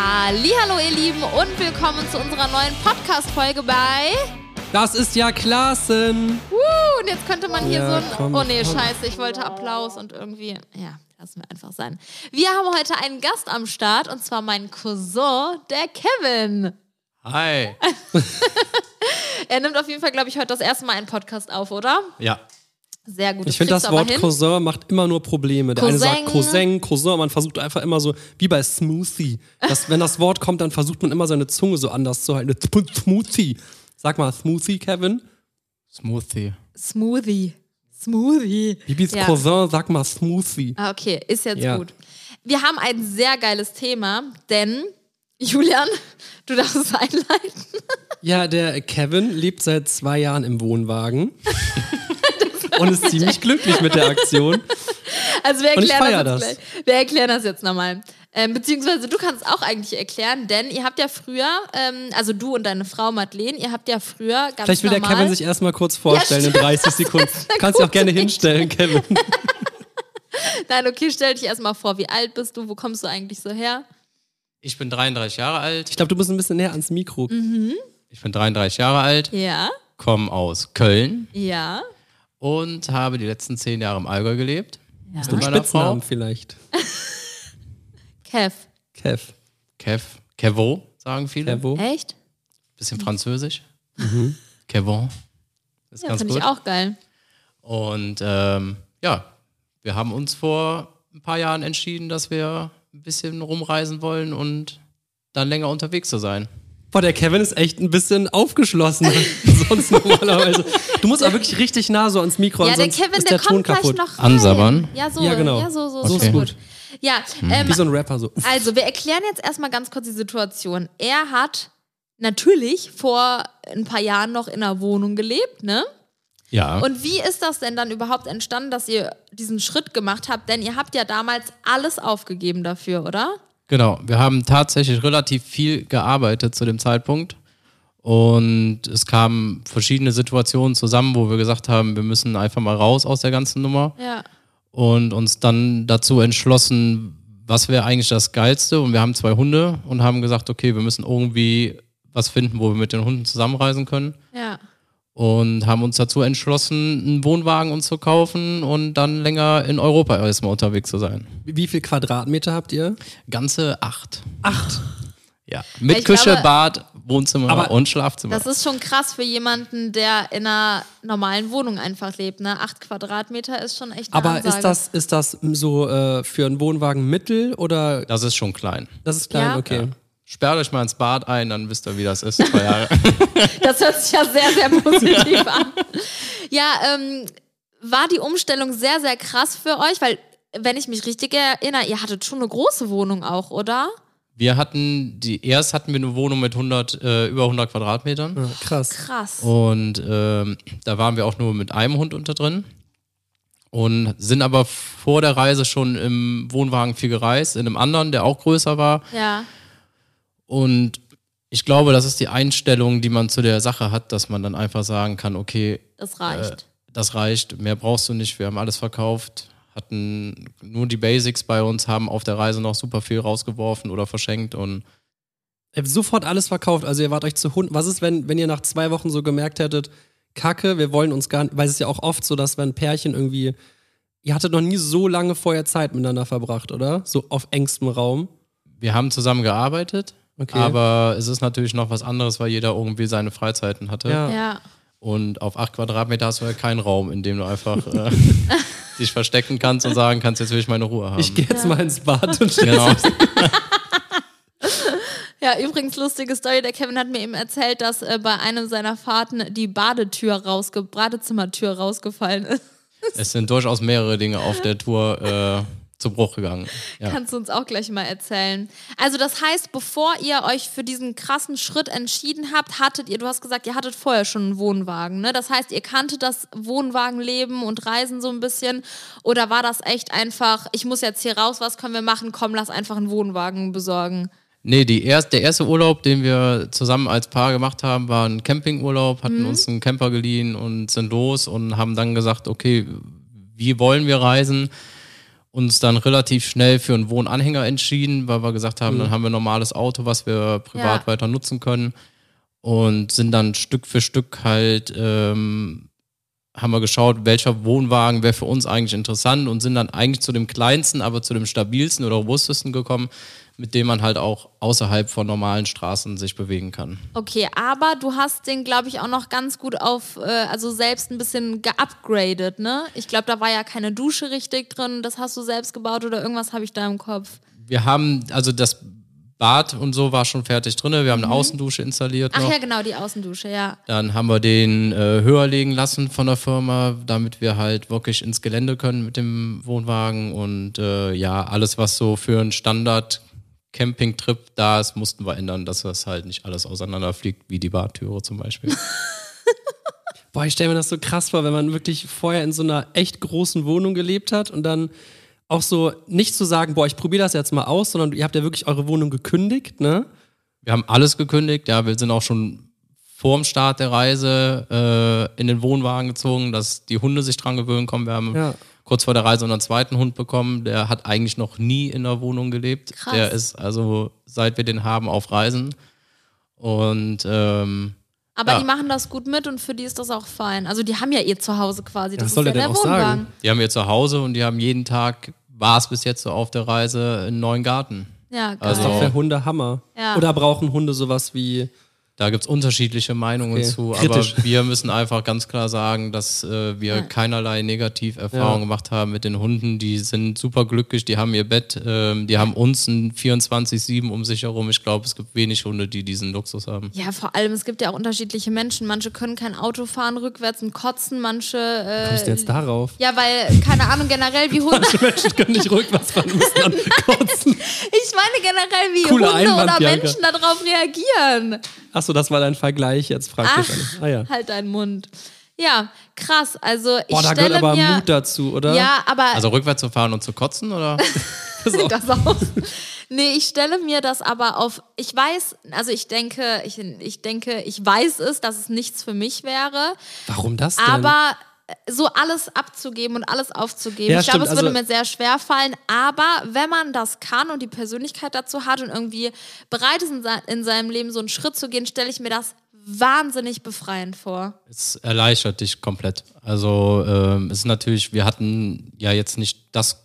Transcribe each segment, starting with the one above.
Hallo ihr Lieben und willkommen zu unserer neuen Podcast-Folge bei... Das ist ja Klassen. Uh, und jetzt könnte man hier Ja, so ein... komm, oh nee, komm. scheiße, ich wollte Applaus und irgendwie... Ja, lassen wir einfach sein. Wir haben heute einen Gast am Start und zwar meinen Cousin, der Kevin. Hi. Er nimmt auf jeden Fall, glaube ich, heute das erste Mal einen Podcast auf, oder? Ja. Sehr gut. Ich finde, das Wort. Cousin macht immer nur Probleme. Der eine Cousin. sagt Cousin, Cousin, man versucht einfach immer so, wie bei Smoothie. Das, wenn das Wort kommt, dann versucht man immer seine Zunge so anders zu halten. Smoothie. Sag mal Smoothie, Kevin. Smoothie. Smoothie. Smoothie. Bibis Ja. Cousin, sag mal Smoothie. Ah, okay, ist jetzt Ja. gut. Wir haben ein sehr geiles Thema, denn Julian, du darfst es einleiten. Ja, der Kevin lebt seit zwei Jahren im Wohnwagen. Und ist ziemlich glücklich mit der Aktion. Also wir Und ich erklären feier das, das. jetzt gleich. Wir erklären das jetzt nochmal. Ähm, beziehungsweise du kannst auch eigentlich erklären, denn ihr habt ja früher, ähm, also du und deine Frau Madeleine, ihr habt ja früher ganz Vielleicht will der normal... Kevin sich erstmal kurz vorstellen in stimmt. 30 Sekunden. Kannst dich auch gerne Idee. hinstellen, Kevin. Nein, okay, stell dich erstmal vor, wie alt bist du, wo kommst du eigentlich so her? Ich bin 33 Jahre alt. Ich glaube, du musst ein bisschen näher ans Mikro. Mhm. Ich bin 33 Jahre alt, Ja, komme aus Köln ja. Und habe die letzten zehn Jahre im Allgäu gelebt. ja. Mit meiner Spitznamen Frau. vielleicht. Kev. Kev. Kev. Kevo, sagen viele. Kevo. Echt? Bisschen französisch. Kevon. Ist Ja, ganz finde gut. ich auch geil. Und ähm, ja, wir haben uns vor ein paar Jahren entschieden, dass wir ein bisschen rumreisen wollen und dann länger unterwegs zu sein. Boah, der Kevin ist echt ein bisschen aufgeschlossen. sonst normalerweise. Du musst auch wirklich richtig nah so ans Mikro, Ja, der Kevin, ist der, der, Ton kommt gleich kaputt. noch rein. Ansabbern? Ja, so, Ja, genau. ja, so, so, So so ist gut. gut. Ja, ähm, Wie so ein Rapper so. also wir erklären jetzt erstmal ganz kurz die Situation. Er hat natürlich vor ein paar Jahren noch in einer Wohnung gelebt, ne? Ja. Und wie ist das denn dann überhaupt entstanden, dass ihr diesen Schritt gemacht habt? Denn ihr habt ja damals alles aufgegeben dafür, oder? Genau, wir haben tatsächlich relativ viel gearbeitet zu dem Zeitpunkt. Und es kamen verschiedene Situationen zusammen, wo wir gesagt haben, wir müssen einfach mal raus aus der ganzen Nummer Ja. und uns dann dazu entschlossen, was wäre eigentlich das Geilste. Und wir haben zwei Hunde und haben gesagt, okay, wir müssen irgendwie was finden, wo wir mit den Hunden zusammenreisen können. Ja. Und haben uns dazu entschlossen, einen Wohnwagen uns zu kaufen und dann länger in Europa erstmal unterwegs zu sein. Wie viel Quadratmeter habt ihr? Ganze acht. Acht. Ja, mit Ich Küche, glaube, Bad, Wohnzimmer aber und Schlafzimmer. Das ist schon krass für jemanden, der in einer normalen Wohnung einfach lebt. Ne? Acht Quadratmeter ist schon echt eine Aber Ansage. ist das, ist das so äh, für einen Wohnwagen mittel oder Das ist schon klein. das ist klein? Ja. Okay. Sperrt euch mal ins Bad ein, dann wisst ihr, wie das ist. Zwei Jahre. Das hört sich ja sehr, sehr positiv an. Ja, ähm, war die Umstellung sehr, sehr krass für euch? Weil, wenn ich mich richtig erinnere, ihr hattet schon eine große Wohnung auch, oder? Wir hatten, die, erst hatten wir eine Wohnung mit 100, äh, über 100 Quadratmetern. Ja, krass. Krass. Und ähm, da waren wir auch nur mit einem Hund unter drin. Und sind aber vor der Reise schon im Wohnwagen viel gereist, in einem anderen, der auch größer war. Ja. Und ich glaube, das ist die Einstellung, die man zu der Sache hat, dass man dann einfach sagen kann, okay, Das reicht. das reicht, mehr brauchst du nicht, wir haben alles verkauft, hatten nur die Basics bei uns, haben auf der Reise noch super viel rausgeworfen oder verschenkt und Ihr habt sofort alles verkauft. Also ihr wart euch zu Hund. Was ist, wenn, wenn ihr nach zwei Wochen so gemerkt hättet, Kacke, wir wollen uns gar nicht, weil es ist ja auch oft so, dass wenn Pärchen irgendwie, ihr hattet noch nie so lange vorher Zeit miteinander verbracht, oder? So auf engstem Raum. wir haben zusammen gearbeitet, Okay. aber es ist natürlich noch was anderes, weil jeder irgendwie seine Freizeiten hatte. Ja. Ja. Und auf acht Quadratmeter hast du ja keinen Raum, in dem du einfach äh, dich verstecken kannst und sagen kannst, jetzt will ich meine Ruhe haben. Ich gehe jetzt mal ins Bad und genau. Ja, übrigens lustige Story. Der Kevin hat mir eben erzählt, dass äh, bei einem seiner Fahrten die Badetür rausge Badezimmertür rausgefallen ist. Es sind durchaus mehrere Dinge auf der Tour äh, zu Bruch gegangen. Ja. Kannst du uns auch gleich mal erzählen. Also das heißt, bevor ihr euch für diesen krassen Schritt entschieden habt, hattet ihr, du hast gesagt, ihr hattet vorher schon einen Wohnwagen, ne? Das heißt, ihr kanntet das Wohnwagenleben und Reisen so ein bisschen oder war das echt einfach, ich muss jetzt hier raus, was können wir machen? Komm, lass einfach einen Wohnwagen besorgen. Nee, die erst, der erste Urlaub, den wir zusammen als Paar gemacht haben, war ein Campingurlaub, hatten uns einen Camper geliehen und sind los und haben dann gesagt, okay, wie wollen wir reisen? Uns dann relativ schnell für einen Wohnanhänger entschieden, weil wir gesagt haben, dann haben wir ein normales Auto, was wir privat Ja. weiter nutzen können und sind dann Stück für Stück halt ähm, haben wir geschaut, welcher Wohnwagen wäre für uns eigentlich interessant und sind dann eigentlich zu dem kleinsten, aber zu dem stabilsten oder robustesten gekommen, mit dem man halt auch außerhalb von normalen Straßen sich bewegen kann. Okay, aber du hast den, glaube ich, auch noch ganz gut auf, äh, also selbst ein bisschen geupgradet, ne? Ich glaube, da war ja keine Dusche richtig drin. Das hast du selbst gebaut oder irgendwas habe ich da im Kopf. Wir haben, also das Bad und so war schon fertig drin. Wir haben eine Außendusche installiert Ach noch. ja, genau, die Außendusche, ja. Dann haben wir den äh, höher legen lassen von der Firma, damit wir halt wirklich ins Gelände können mit dem Wohnwagen. Und äh, ja, alles, was so für einen Standard Campingtrip da ist, mussten wir ändern, dass das halt nicht alles auseinanderfliegt, wie die Badtüre zum Beispiel. Boah, ich stelle mir das so krass vor, wenn man wirklich vorher in so einer echt großen Wohnung gelebt hat und dann auch so nicht zu sagen, boah, ich probiere das jetzt mal aus, sondern ihr habt ja wirklich eure Wohnung gekündigt, ne? Wir haben alles gekündigt, ja, wir sind auch schon vor dem Start der Reise äh, in den Wohnwagen gezogen, dass die Hunde sich dran gewöhnen kommen. Wir haben Ja. Kurz vor der Reise unseren zweiten Hund bekommen, der hat eigentlich noch nie in der Wohnung gelebt. Krass. Der ist also, seit wir den haben, auf Reisen. Und ähm, Aber Ja. die machen das gut mit und für die ist das auch fein. Also die haben ja ihr Zuhause quasi. Das was ist soll ja der der denn auch Wohnwagen. sagen? die haben wir zu Hause und die haben jeden Tag, war es bis jetzt so auf der Reise, einen neuen Garten. Ja, geil. Also- Das ist doch für Hunde Hammer. Ja. Oder brauchen Hunde sowas wie. Da gibt's unterschiedliche Meinungen Okay. zu, Kritisch. aber wir müssen einfach ganz klar sagen, dass äh, wir Ja. keinerlei Negativerfahrungen Ja. gemacht haben mit den Hunden. Die sind super glücklich, die haben ihr Bett, ähm, die haben uns ein 24-7 um sich herum. Ich glaube, es gibt wenig Hunde, die diesen Luxus haben. Ja, vor allem, es gibt ja auch unterschiedliche Menschen. Manche können kein Auto fahren rückwärts und kotzen, manche. Äh, Kommst du jetzt darauf? Ja, weil, keine Ahnung, generell wie Hunde. Menschen können nicht rückwärts fahren, müssen dann kotzen. Ich meine generell, wie Cooler Hunde Einwand, oder Bianca. Menschen darauf reagieren. Achso, das war dein Vergleich jetzt praktisch. Ach, ah ja. halt deinen Mund. Ja, krass. Also ich Boah, da stelle gehört aber mir, Mut dazu, oder? Ja, aber Also rückwärts zu fahren und zu kotzen, oder? das auch. Nee, ich stelle mir das aber auf. Ich weiß, also ich denke, ich, ich denke, ich weiß es, dass es nichts für mich wäre. Warum das denn? Aber so alles abzugeben und alles aufzugeben, Ja, ich glaube, es würde also- mir sehr schwer fallen. Aber wenn man das kann und die Persönlichkeit dazu hat und irgendwie bereit ist, in, se in seinem Leben so einen Schritt zu gehen, stelle ich mir das wahnsinnig befreiend vor. Es erleichtert dich komplett. Also ähm, es ist natürlich, wir hatten ja jetzt nicht das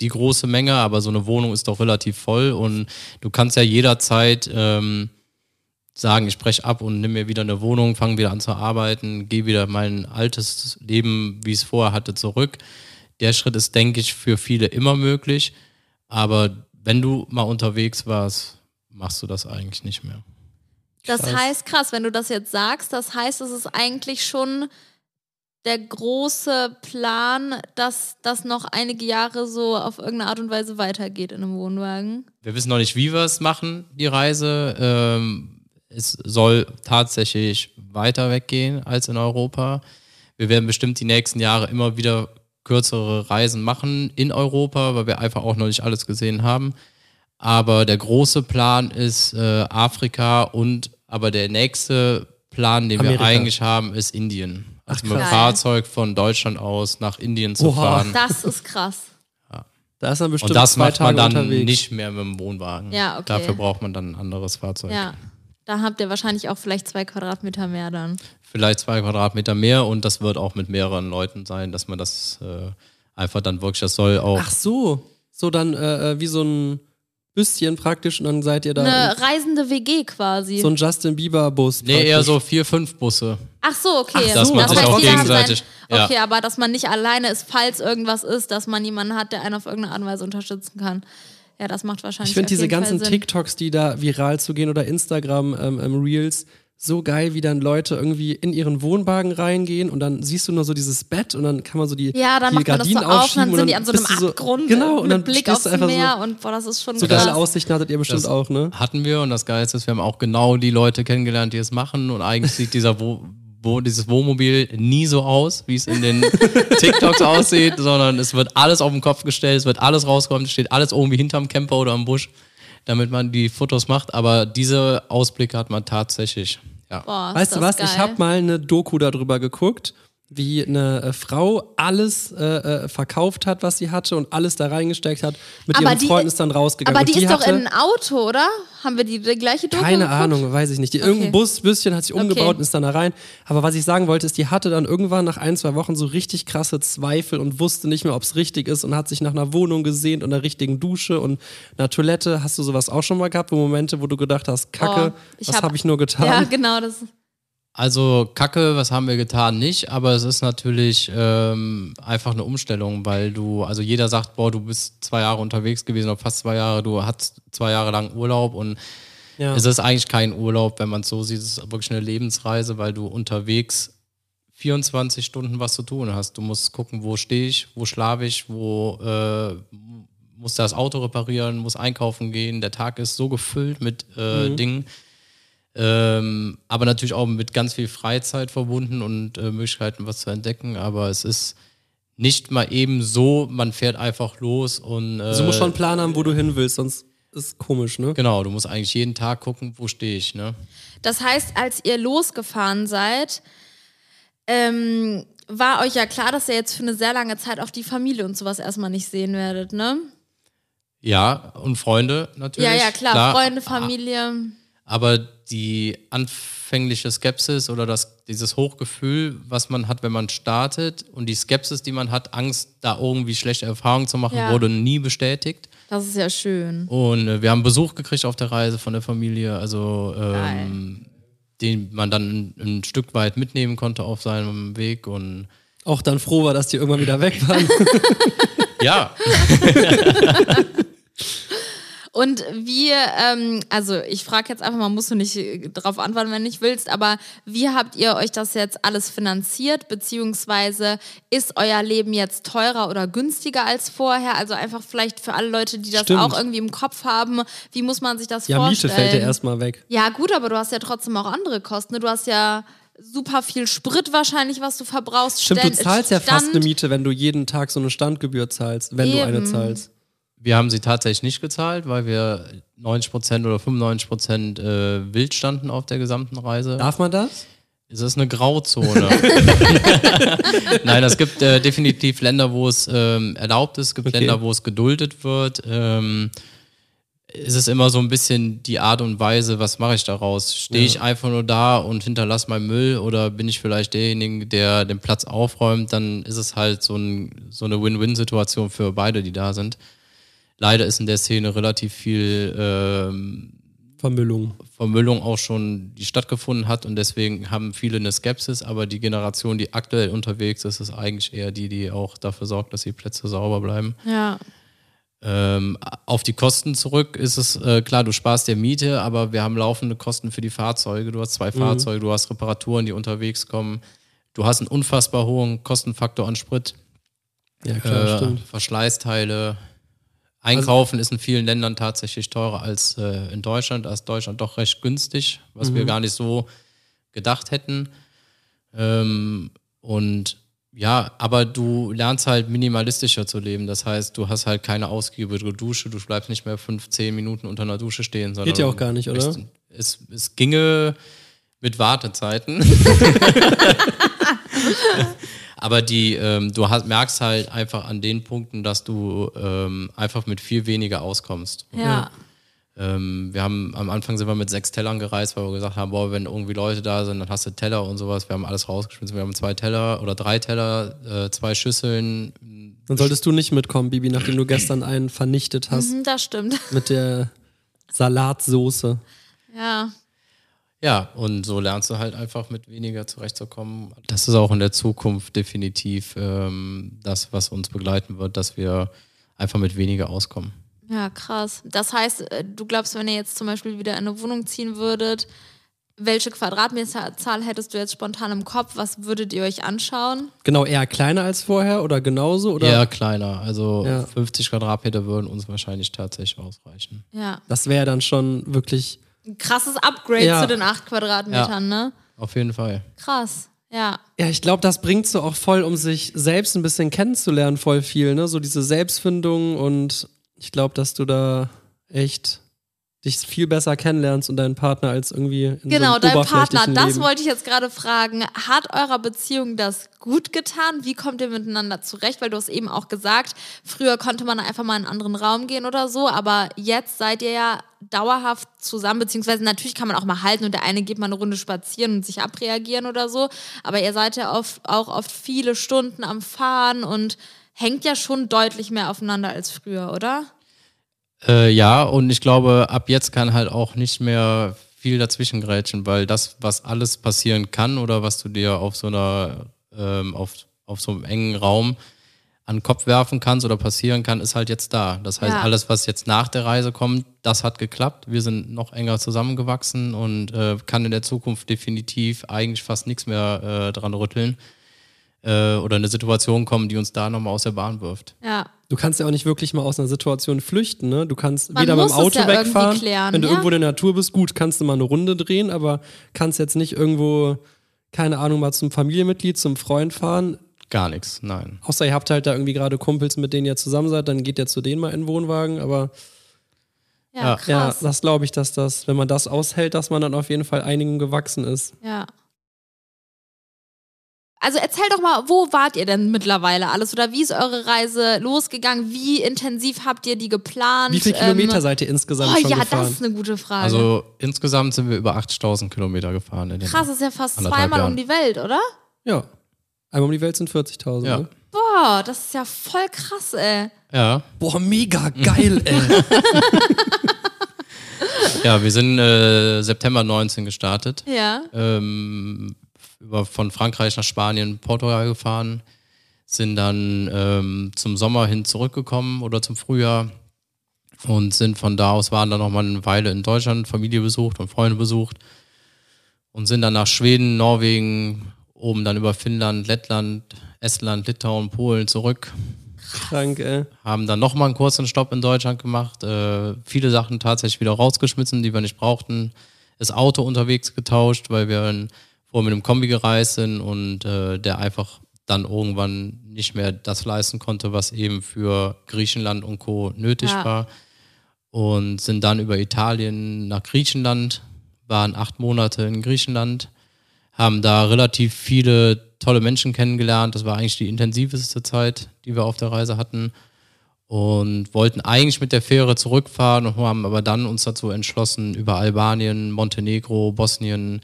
die große Menge, aber so eine Wohnung ist doch relativ voll und du kannst ja jederzeit ähm, sagen, ich breche ab und nimm mir wieder eine Wohnung, fange wieder an zu arbeiten, gehe wieder mein altes Leben, wie ich es vorher hatte, zurück. Der Schritt ist, denke ich, für viele immer möglich, aber wenn du mal unterwegs warst, machst du das eigentlich nicht mehr. Das heißt, krass, wenn du das jetzt sagst, das heißt, es ist eigentlich schon der große Plan, dass das noch einige Jahre so auf irgendeine Art und Weise weitergeht in einem Wohnwagen. Wir wissen noch nicht, wie wir es machen, die Reise. Ähm, es soll tatsächlich weiter weggehen als in Europa. Wir werden bestimmt die nächsten Jahre immer wieder kürzere Reisen machen in Europa, weil wir einfach auch noch nicht alles gesehen haben. Aber der große Plan ist äh, Afrika und aber der nächste Plan, den Amerika. wir eigentlich haben, ist Indien. Also mit dem. Fahrzeug von Deutschland aus nach Indien zu Oha. fahren. Das ist krass. da ist man bestimmt Und das zwei macht man Tage dann unterwegs. nicht mehr mit dem Wohnwagen. Ja, okay. Dafür braucht man dann ein anderes Fahrzeug. Ja. Da habt ihr wahrscheinlich auch vielleicht zwei Quadratmeter mehr dann. Vielleicht zwei Quadratmeter mehr und das wird auch mit mehreren Leuten sein, dass man das äh, einfach dann wirklich, das soll auch. Ach so. So dann äh, äh, wie so ein Büsschen praktisch und dann seid ihr da Eine reisende WG quasi. so ein Justin Bieber Bus. nee, eher so vier, fünf Busse. Ach so, okay. Ach, dass man Das sich heißt, auch gegenseitig- Sein, ja. okay, aber dass man nicht alleine ist, falls irgendwas ist, dass man jemanden hat, der einen auf irgendeine Art und Weise unterstützen kann. Ja, das macht wahrscheinlich Ich finde diese jeden ganzen. TikToks, die da viral zu gehen oder Instagram ähm, ähm, Reels, so geil, wie dann Leute irgendwie in ihren Wohnwagen reingehen und dann siehst du nur so dieses Bett und dann kann man so die, Ja, dann die macht man das so Gardinen auf und dann sind die an so einem du so, Abgrund Genau, und mit dann Blick aufs Meer so, und boah, das ist schon so krass. geile Aussichten hattet ihr bestimmt Das auch, ne? Hatten wir und das Geilste ist, wir haben auch genau die Leute kennengelernt, die es machen und eigentlich sieht dieser Wo wo dieses Wohnmobil nie so aus, wie es in den TikToks aussieht, sondern es wird alles auf den Kopf gestellt, es wird alles rauskommen, es steht alles irgendwie hinterm Camper oder am Busch, damit man die Fotos macht. Aber diese Ausblicke hat man tatsächlich. Ja. Boah, Weißt du was? Geil. Ich habe mal eine Doku darüber geguckt. Wie eine äh, Frau alles äh, äh, verkauft hat, was sie hatte und alles da reingesteckt hat. Mit Aber ihrem die- Freund ist dann rausgegangen. Aber und die, ist doch in ein Auto, oder? Haben wir die, die gleiche Doku Keine geguckt? Ahnung, weiß ich nicht. Die, Irgendein Bus, Büsschen hat sich umgebaut Okay. und ist dann da rein. Aber was ich sagen wollte, ist, die hatte dann irgendwann nach ein, zwei Wochen so richtig krasse Zweifel und wusste nicht mehr, ob es richtig ist und hat sich nach einer Wohnung gesehnt und einer richtigen Dusche und einer Toilette. Hast du sowas auch schon mal gehabt, wo Momente, wo du gedacht hast, Kacke, Oh, was hab- habe ich nur getan? Ja, genau. Das, Also Kacke, was haben wir getan? Nicht, aber es ist natürlich ähm, einfach eine Umstellung, weil du, also jeder sagt, boah, du bist zwei Jahre unterwegs gewesen oder fast zwei Jahre, du hast zwei Jahre lang Urlaub und Ja. es ist eigentlich kein Urlaub, wenn man es so sieht, es ist wirklich eine Lebensreise, weil du unterwegs 24 Stunden was zu tun hast. Du musst gucken, wo stehe ich, wo schlafe ich, wo äh, muss das Auto reparieren, muss einkaufen gehen. Der Tag ist so gefüllt mit äh, Dingen. Ähm, aber natürlich auch mit ganz viel Freizeit verbunden und äh, Möglichkeiten, was zu entdecken. Aber es ist nicht mal eben so, man fährt einfach los und. Äh, Also du musst schon einen Plan haben, wo du hin willst, sonst ist komisch, ne? Genau, du musst eigentlich jeden Tag gucken, wo stehe ich. Ne? das heißt, als ihr losgefahren seid, ähm, war euch ja klar, dass ihr jetzt für eine sehr lange Zeit auch die Familie und sowas erstmal nicht sehen werdet, ne? Ja, und Freunde natürlich. Ja, ja, klar. Freunde, Familie. Aber die anfängliche Skepsis oder das, dieses Hochgefühl, was man hat, wenn man startet und die Skepsis, die man hat, Angst, da irgendwie schlechte Erfahrungen zu machen, Ja. wurde nie bestätigt. Das ist ja schön. Und äh, wir haben Besuch gekriegt auf der Reise von der Familie, also ähm, den man dann ein, ein Stück weit mitnehmen konnte auf seinem Weg. Und Auch dann froh war, dass die irgendwann wieder weg waren. ja, Und wie, ähm, also ich frage jetzt einfach mal, musst du nicht äh, drauf antworten, wenn nicht willst, aber wie habt ihr euch das jetzt alles finanziert, beziehungsweise ist euer Leben jetzt teurer oder günstiger als vorher? Also einfach vielleicht für alle Leute, die das Stimmt. auch irgendwie im Kopf haben, wie muss man sich das ja, Miete vorstellen? fällt ja erstmal weg. Ja, gut, aber du hast ja trotzdem auch andere Kosten. Ne? Du hast ja super viel Sprit wahrscheinlich, was du verbrauchst. Stimmt, du Stell- zahlst ja fast Stand. eine Miete, wenn du jeden Tag so eine Standgebühr zahlst, wenn du eine Eben. zahlst. Wir haben sie tatsächlich nicht gezahlt, weil wir 90% oder 95% äh, wild standen auf der gesamten Reise. Darf man das? Es ist eine Grauzone. Nein, es gibt äh, definitiv Länder, wo es ähm, erlaubt ist, es gibt Okay. Länder, wo es geduldet wird. Ähm, es ist immer so ein bisschen die Art und Weise, was mache ich daraus? Stehe ich einfach nur da und hinterlasse meinen Müll oder bin ich vielleicht derjenige, der den Platz aufräumt? Dann ist es halt so, ein, so eine Win-Win-Situation für beide, die da sind. Leider ist in der Szene relativ viel ähm, Vermüllung. Vermüllung auch schon die stattgefunden hat und deswegen haben viele eine Skepsis, aber die Generation, die aktuell unterwegs ist, ist eigentlich eher die, die auch dafür sorgt, dass die Plätze sauber bleiben. Ja. Ähm, auf die Kosten zurück ist es äh, klar, du sparst dir Miete, aber wir haben laufende Kosten für die Fahrzeuge. Du hast zwei Fahrzeuge, du hast Reparaturen, die unterwegs kommen. Du hast einen unfassbar hohen Kostenfaktor an Sprit, Ja, klar, äh, stimmt. Verschleißteile. Einkaufen ist in vielen Ländern tatsächlich teurer als äh, in Deutschland. Da ist Deutschland doch recht günstig, was wir gar nicht so gedacht hätten. Ähm, und ja, aber du lernst halt minimalistischer zu leben. Das heißt, du hast halt keine ausgiebige Dusche, du bleibst nicht mehr fünf, zehn Minuten unter einer Dusche stehen. Sondern Geht ja auch gar nicht, oder? Es, es ginge mit Wartezeiten. Aber die, ähm, du hast, merkst halt einfach an den Punkten, dass du ähm, einfach mit viel weniger auskommst. Ja. Ähm, wir haben am Anfang sind wir mit sechs Tellern gereist, weil wir gesagt haben, boah, wenn irgendwie Leute da sind, dann hast du Teller und sowas. Wir haben alles rausgeschmissen. Wir haben zwei Teller oder drei Teller, äh, zwei Schüsseln. Dann solltest du nicht mitkommen, Bibi, nachdem du gestern einen vernichtet hast Mhm, Das stimmt. mit der Salatsoße. Ja. Ja, und so lernst du halt einfach mit weniger zurechtzukommen. Das ist auch in der Zukunft definitiv ähm, das, was uns begleiten wird, dass wir einfach mit weniger auskommen. Ja, krass. Das heißt, äh, du glaubst, wenn ihr jetzt zum Beispiel wieder in eine Wohnung ziehen würdet, welche Quadratmeterzahl hättest du jetzt spontan im Kopf? Was würdet ihr euch anschauen? Genau, eher kleiner als vorher oder genauso? Oder? Eher kleiner, also Ja. 50 Quadratmeter würden uns wahrscheinlich tatsächlich ausreichen. Ja. Das wäre dann schon wirklich. Ein krasses Upgrade Ja. zu den acht Quadratmetern, ne? Auf jeden Fall. Krass. Ja. Ja, ich glaube, das bringt so auch voll, um sich selbst ein bisschen kennenzulernen, voll viel, ne? So diese Selbstfindung und ich glaube, dass du da echt dich viel besser kennenlernst und deinen Partner als irgendwie in Genau, so einem dein Partner, das Leben. wollte ich jetzt gerade fragen. Hat eurer Beziehung das gut getan? Wie kommt ihr miteinander zurecht? Weil du hast eben auch gesagt, früher konnte man einfach mal in einen anderen Raum gehen oder so, aber jetzt seid ihr ja dauerhaft zusammen, beziehungsweise natürlich kann man auch mal halten und der eine geht mal eine Runde spazieren und sich abreagieren oder so, aber ihr seid ja oft, auch oft viele Stunden am Fahren und hängt ja schon deutlich mehr aufeinander als früher, oder? Äh, ja, und ich glaube, ab jetzt kann halt auch nicht mehr viel dazwischen grätschen, weil das, was alles passieren kann oder was du dir auf so einer, ähm, auf, auf so einem engen Raum an den Kopf werfen kannst oder passieren kann, ist halt jetzt da. Das heißt, Ja. alles, was jetzt nach der Reise kommt, das hat geklappt. Wir sind noch enger zusammengewachsen und äh, kann in der Zukunft definitiv eigentlich fast nichts mehr äh, dran rütteln. Äh, oder eine Situation kommen, die uns da nochmal aus der Bahn wirft. Ja. Du kannst ja auch nicht wirklich mal aus einer Situation flüchten, ne? Du kannst Man weder dem es Auto ja irgendwie wegfahren, klären, wenn du ja. irgendwo in der Natur bist, gut, kannst du mal eine Runde drehen, aber kannst jetzt nicht irgendwo, keine Ahnung, mal zum Familienmitglied, zum Freund fahren. Gar nichts, nein. Außer ihr habt halt da irgendwie gerade Kumpels, mit denen ihr zusammen seid, dann geht ihr zu denen mal in den Wohnwagen, aber Ja, Ja. das glaube ich, dass das, wenn man das aushält, dass man dann auf jeden Fall einigen gewachsen ist. Ja. Also erzähl doch mal, wo wart ihr denn mittlerweile alles oder wie ist eure Reise losgegangen? Wie intensiv habt ihr die geplant? Wie viele Kilometer Ähm, seid ihr insgesamt Oh schon ja, gefahren? das ist eine gute Frage. Also insgesamt sind wir über 8000 Kilometer gefahren. In den Krass, das ist ja fast zweimal Jahren. um die Welt, oder? ja. Einmal um die Welt sind 40.000. Ja. Ne? Boah, das ist ja voll krass, ey. Ja, Boah, mega geil, ey. ja, wir sind äh, September 19 gestartet. Ja. Ähm, über, von Frankreich nach Spanien, Portugal gefahren. Sind dann ähm, zum Sommer hin zurückgekommen oder zum Frühjahr. Und sind von da aus, waren dann noch mal eine Weile in Deutschland, Familie besucht und Freunde besucht. Und sind dann nach Schweden, Norwegen, oben dann über Finnland, Lettland, Estland, Litauen, Polen zurück. Krank, ey. haben dann nochmal einen kurzen Stopp in Deutschland gemacht, äh, viele Sachen tatsächlich wieder rausgeschmissen, die wir nicht brauchten, das Auto unterwegs getauscht, weil wir in, vorher mit einem Kombi gereist sind und äh, der einfach dann irgendwann nicht mehr das leisten konnte, was eben für Griechenland und Co. nötig Ja. war. Und sind dann über Italien nach Griechenland, waren acht Monate in Griechenland, haben da relativ viele tolle Menschen kennengelernt. Das war eigentlich die intensiveste Zeit, die wir auf der Reise hatten. Und wollten eigentlich mit der Fähre zurückfahren und haben aber dann uns dazu entschlossen, über Albanien, Montenegro, Bosnien,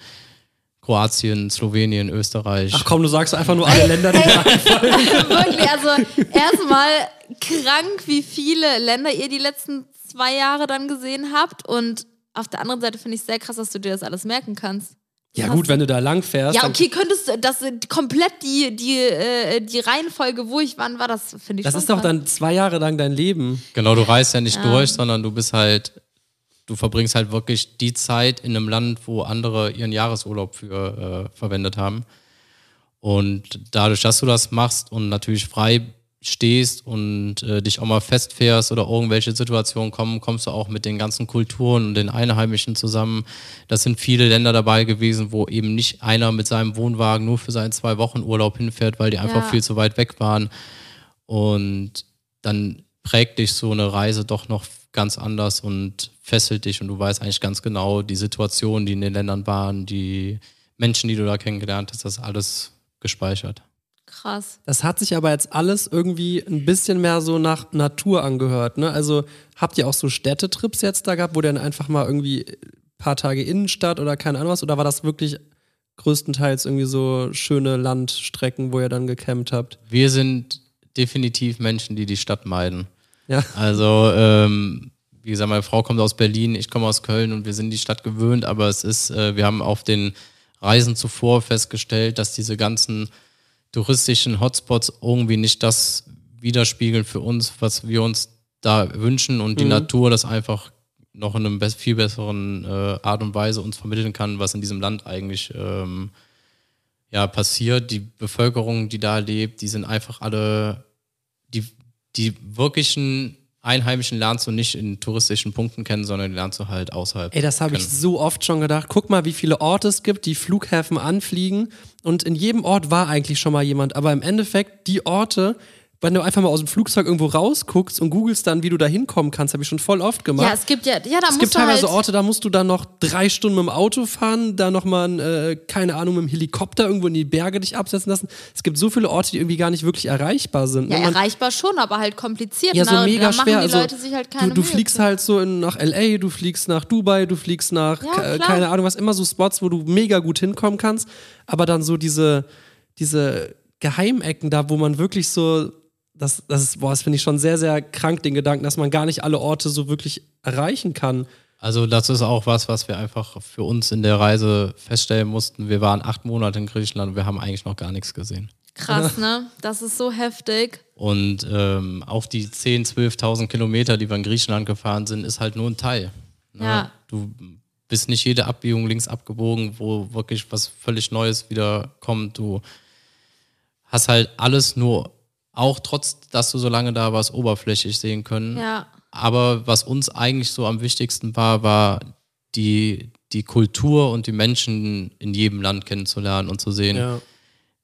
Kroatien, Slowenien, Österreich. Ach komm, du sagst einfach nur alle Länder, die da Wirklich, also erstmal krank, wie viele Länder ihr die letzten zwei Jahre dann gesehen habt. Und auf der anderen Seite finde ich es sehr krass, dass du dir das alles merken kannst. Ja gut, wenn du da lang fährst. Ja, okay, könntest du das komplett die, die, äh, die Reihenfolge, wo ich wann war, das finde ich Das schon ist doch dann zwei Jahre lang dein Leben. Genau, du reist ja nicht Ja. durch, sondern du bist halt, du verbringst halt wirklich die Zeit in einem Land, wo andere ihren Jahresurlaub für äh, verwendet haben. Und dadurch, dass du das machst und natürlich frei stehst und äh, dich auch mal festfährst oder irgendwelche Situationen kommen, kommst du auch mit den ganzen Kulturen und den Einheimischen zusammen. Das sind viele Länder dabei gewesen, wo eben nicht einer mit seinem Wohnwagen nur für seinen zwei Wochen Urlaub hinfährt, weil die einfach Ja. viel zu weit weg waren. Und dann prägt dich so eine Reise doch noch ganz anders und fesselt dich und du weißt eigentlich ganz genau die Situation, die in den Ländern waren, die Menschen, die du da kennengelernt hast, das ist alles gespeichert. krass. Das hat sich aber jetzt alles irgendwie ein bisschen mehr so nach Natur angehört. Ne? Also habt ihr auch so Städtetrips jetzt da gehabt, wo dann einfach mal irgendwie ein paar Tage Innenstadt oder keine Ahnung was? Oder war das wirklich größtenteils irgendwie so schöne Landstrecken, wo ihr dann gecampt habt? Wir sind definitiv Menschen, die die Stadt meiden. Ja. Also, ähm, wie gesagt, meine Frau kommt aus Berlin, ich komme aus Köln und wir sind die Stadt gewöhnt, aber es ist, äh, wir haben auf den Reisen zuvor festgestellt, dass diese ganzen touristischen Hotspots irgendwie nicht das widerspiegeln für uns, was wir uns da wünschen und die Mhm. Natur das einfach noch in einem be viel besseren äh, Art und Weise uns vermitteln kann, was in diesem Land eigentlich ähm, ja, passiert. Die Bevölkerung, die da lebt, die sind einfach alle, die, die wirklichen Einheimischen lernst du nicht in touristischen Punkten kennen, sondern lernst du halt außerhalb. Ey, das habe ich so oft schon gedacht. Guck mal, wie viele Orte es gibt, die Flughäfen anfliegen. Und in jedem Ort war eigentlich schon mal jemand. Aber im Endeffekt, die Orte, wenn du einfach mal aus dem Flugzeug irgendwo rausguckst und googelst dann, wie du da hinkommen kannst, habe ich schon voll oft gemacht. Ja, es gibt ja, ja, da es gibt teilweise halt, Orte, da musst du dann noch drei Stunden mit dem Auto fahren, da nochmal, äh, keine Ahnung, mit dem Helikopter irgendwo in die Berge dich absetzen lassen. Es gibt so viele Orte, die irgendwie gar nicht wirklich erreichbar sind. ja, ne? Man- erreichbar schon, aber halt kompliziert. ja, so Na, mega da machen schwer. Also, halt du, du fliegst halt so in, nach L.A., du fliegst nach Dubai, du fliegst nach, Ja, klar. keine Ahnung was, immer so Spots, wo du mega gut hinkommen kannst, aber dann so diese, diese Geheimecken da, wo man wirklich so, das, das ist, boah, das finde ich schon sehr, sehr krank, den Gedanken, dass man gar nicht alle Orte so wirklich erreichen kann. Also das ist auch was, was wir einfach für uns in der Reise feststellen mussten. Wir waren acht Monate in Griechenland und wir haben eigentlich noch gar nichts gesehen. Krass, ne? Das ist so heftig. Und ähm, auf die 10.000, 12.000 Kilometer, die wir in Griechenland gefahren sind, ist halt nur ein Teil. Ne? Ja. Du bist nicht jede Abbiegung links abgebogen, wo wirklich was völlig Neues wieder kommt. Du hast halt alles nur, auch trotz, dass du so lange da warst, oberflächlich sehen können. Ja. Aber was uns eigentlich so am wichtigsten war, war die, die Kultur und die Menschen in jedem Land kennenzulernen und zu sehen, Ja.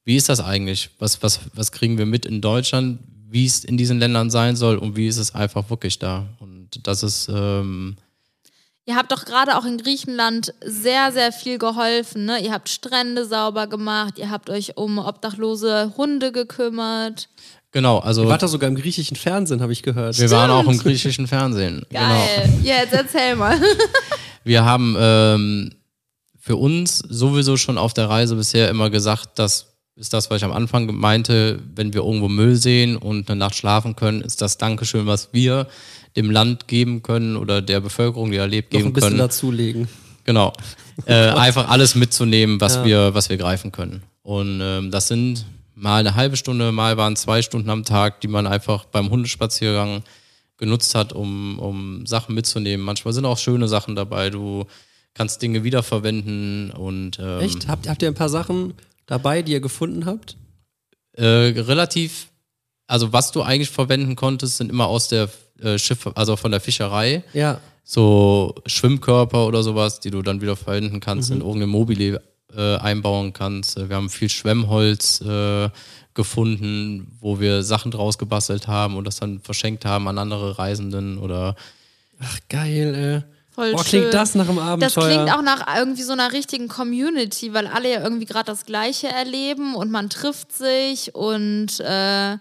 wie ist das eigentlich? Was, was, was kriegen wir mit in Deutschland? Wie es in diesen Ländern sein soll und wie ist es einfach wirklich da? Und das ist, ähm, Ihr habt doch gerade auch in Griechenland sehr, sehr viel geholfen. Ne? Ihr habt Strände sauber gemacht, ihr habt euch um obdachlose Hunde gekümmert. Genau, also Ihr wart da sogar im griechischen Fernsehen, habe ich gehört. wir waren auch im griechischen Fernsehen. Genau. Geil. Ja, jetzt erzähl mal. Wir haben ähm, für uns sowieso schon auf der Reise bisher immer gesagt, das ist das, was ich am Anfang meinte, wenn wir irgendwo Müll sehen und eine Nacht schlafen können, ist das Dankeschön, was wir dem Land geben können oder der Bevölkerung, die da lebt, noch geben ein bisschen können. dazulegen. Genau. Äh, einfach alles mitzunehmen, was Ja. wir, was wir greifen können. Und ähm, das sind mal eine halbe Stunde, mal waren zwei Stunden am Tag, die man einfach beim Hundespaziergang genutzt hat, um, um Sachen mitzunehmen. Manchmal sind auch schöne Sachen dabei. Du kannst Dinge wiederverwenden und ähm, Echt? Habt, habt ihr ein paar Sachen dabei, die ihr gefunden habt? äh, relativ, also was du eigentlich verwenden konntest, sind immer aus der äh, Schiff, also von der Fischerei. Ja. so Schwimmkörper oder sowas, die du dann wieder verwenden kannst, Mhm. in irgendeine Mobile äh, einbauen kannst. Äh, Wir haben viel Schwemmholz äh, gefunden, wo wir Sachen draus gebastelt haben und das dann verschenkt haben an andere Reisenden oder Ach, geil, ey. Voll Boah, schön. klingt das nach einem Abenteuer. Das klingt auch nach irgendwie so einer richtigen Community, weil alle ja irgendwie gerade das Gleiche erleben und man trifft sich und äh,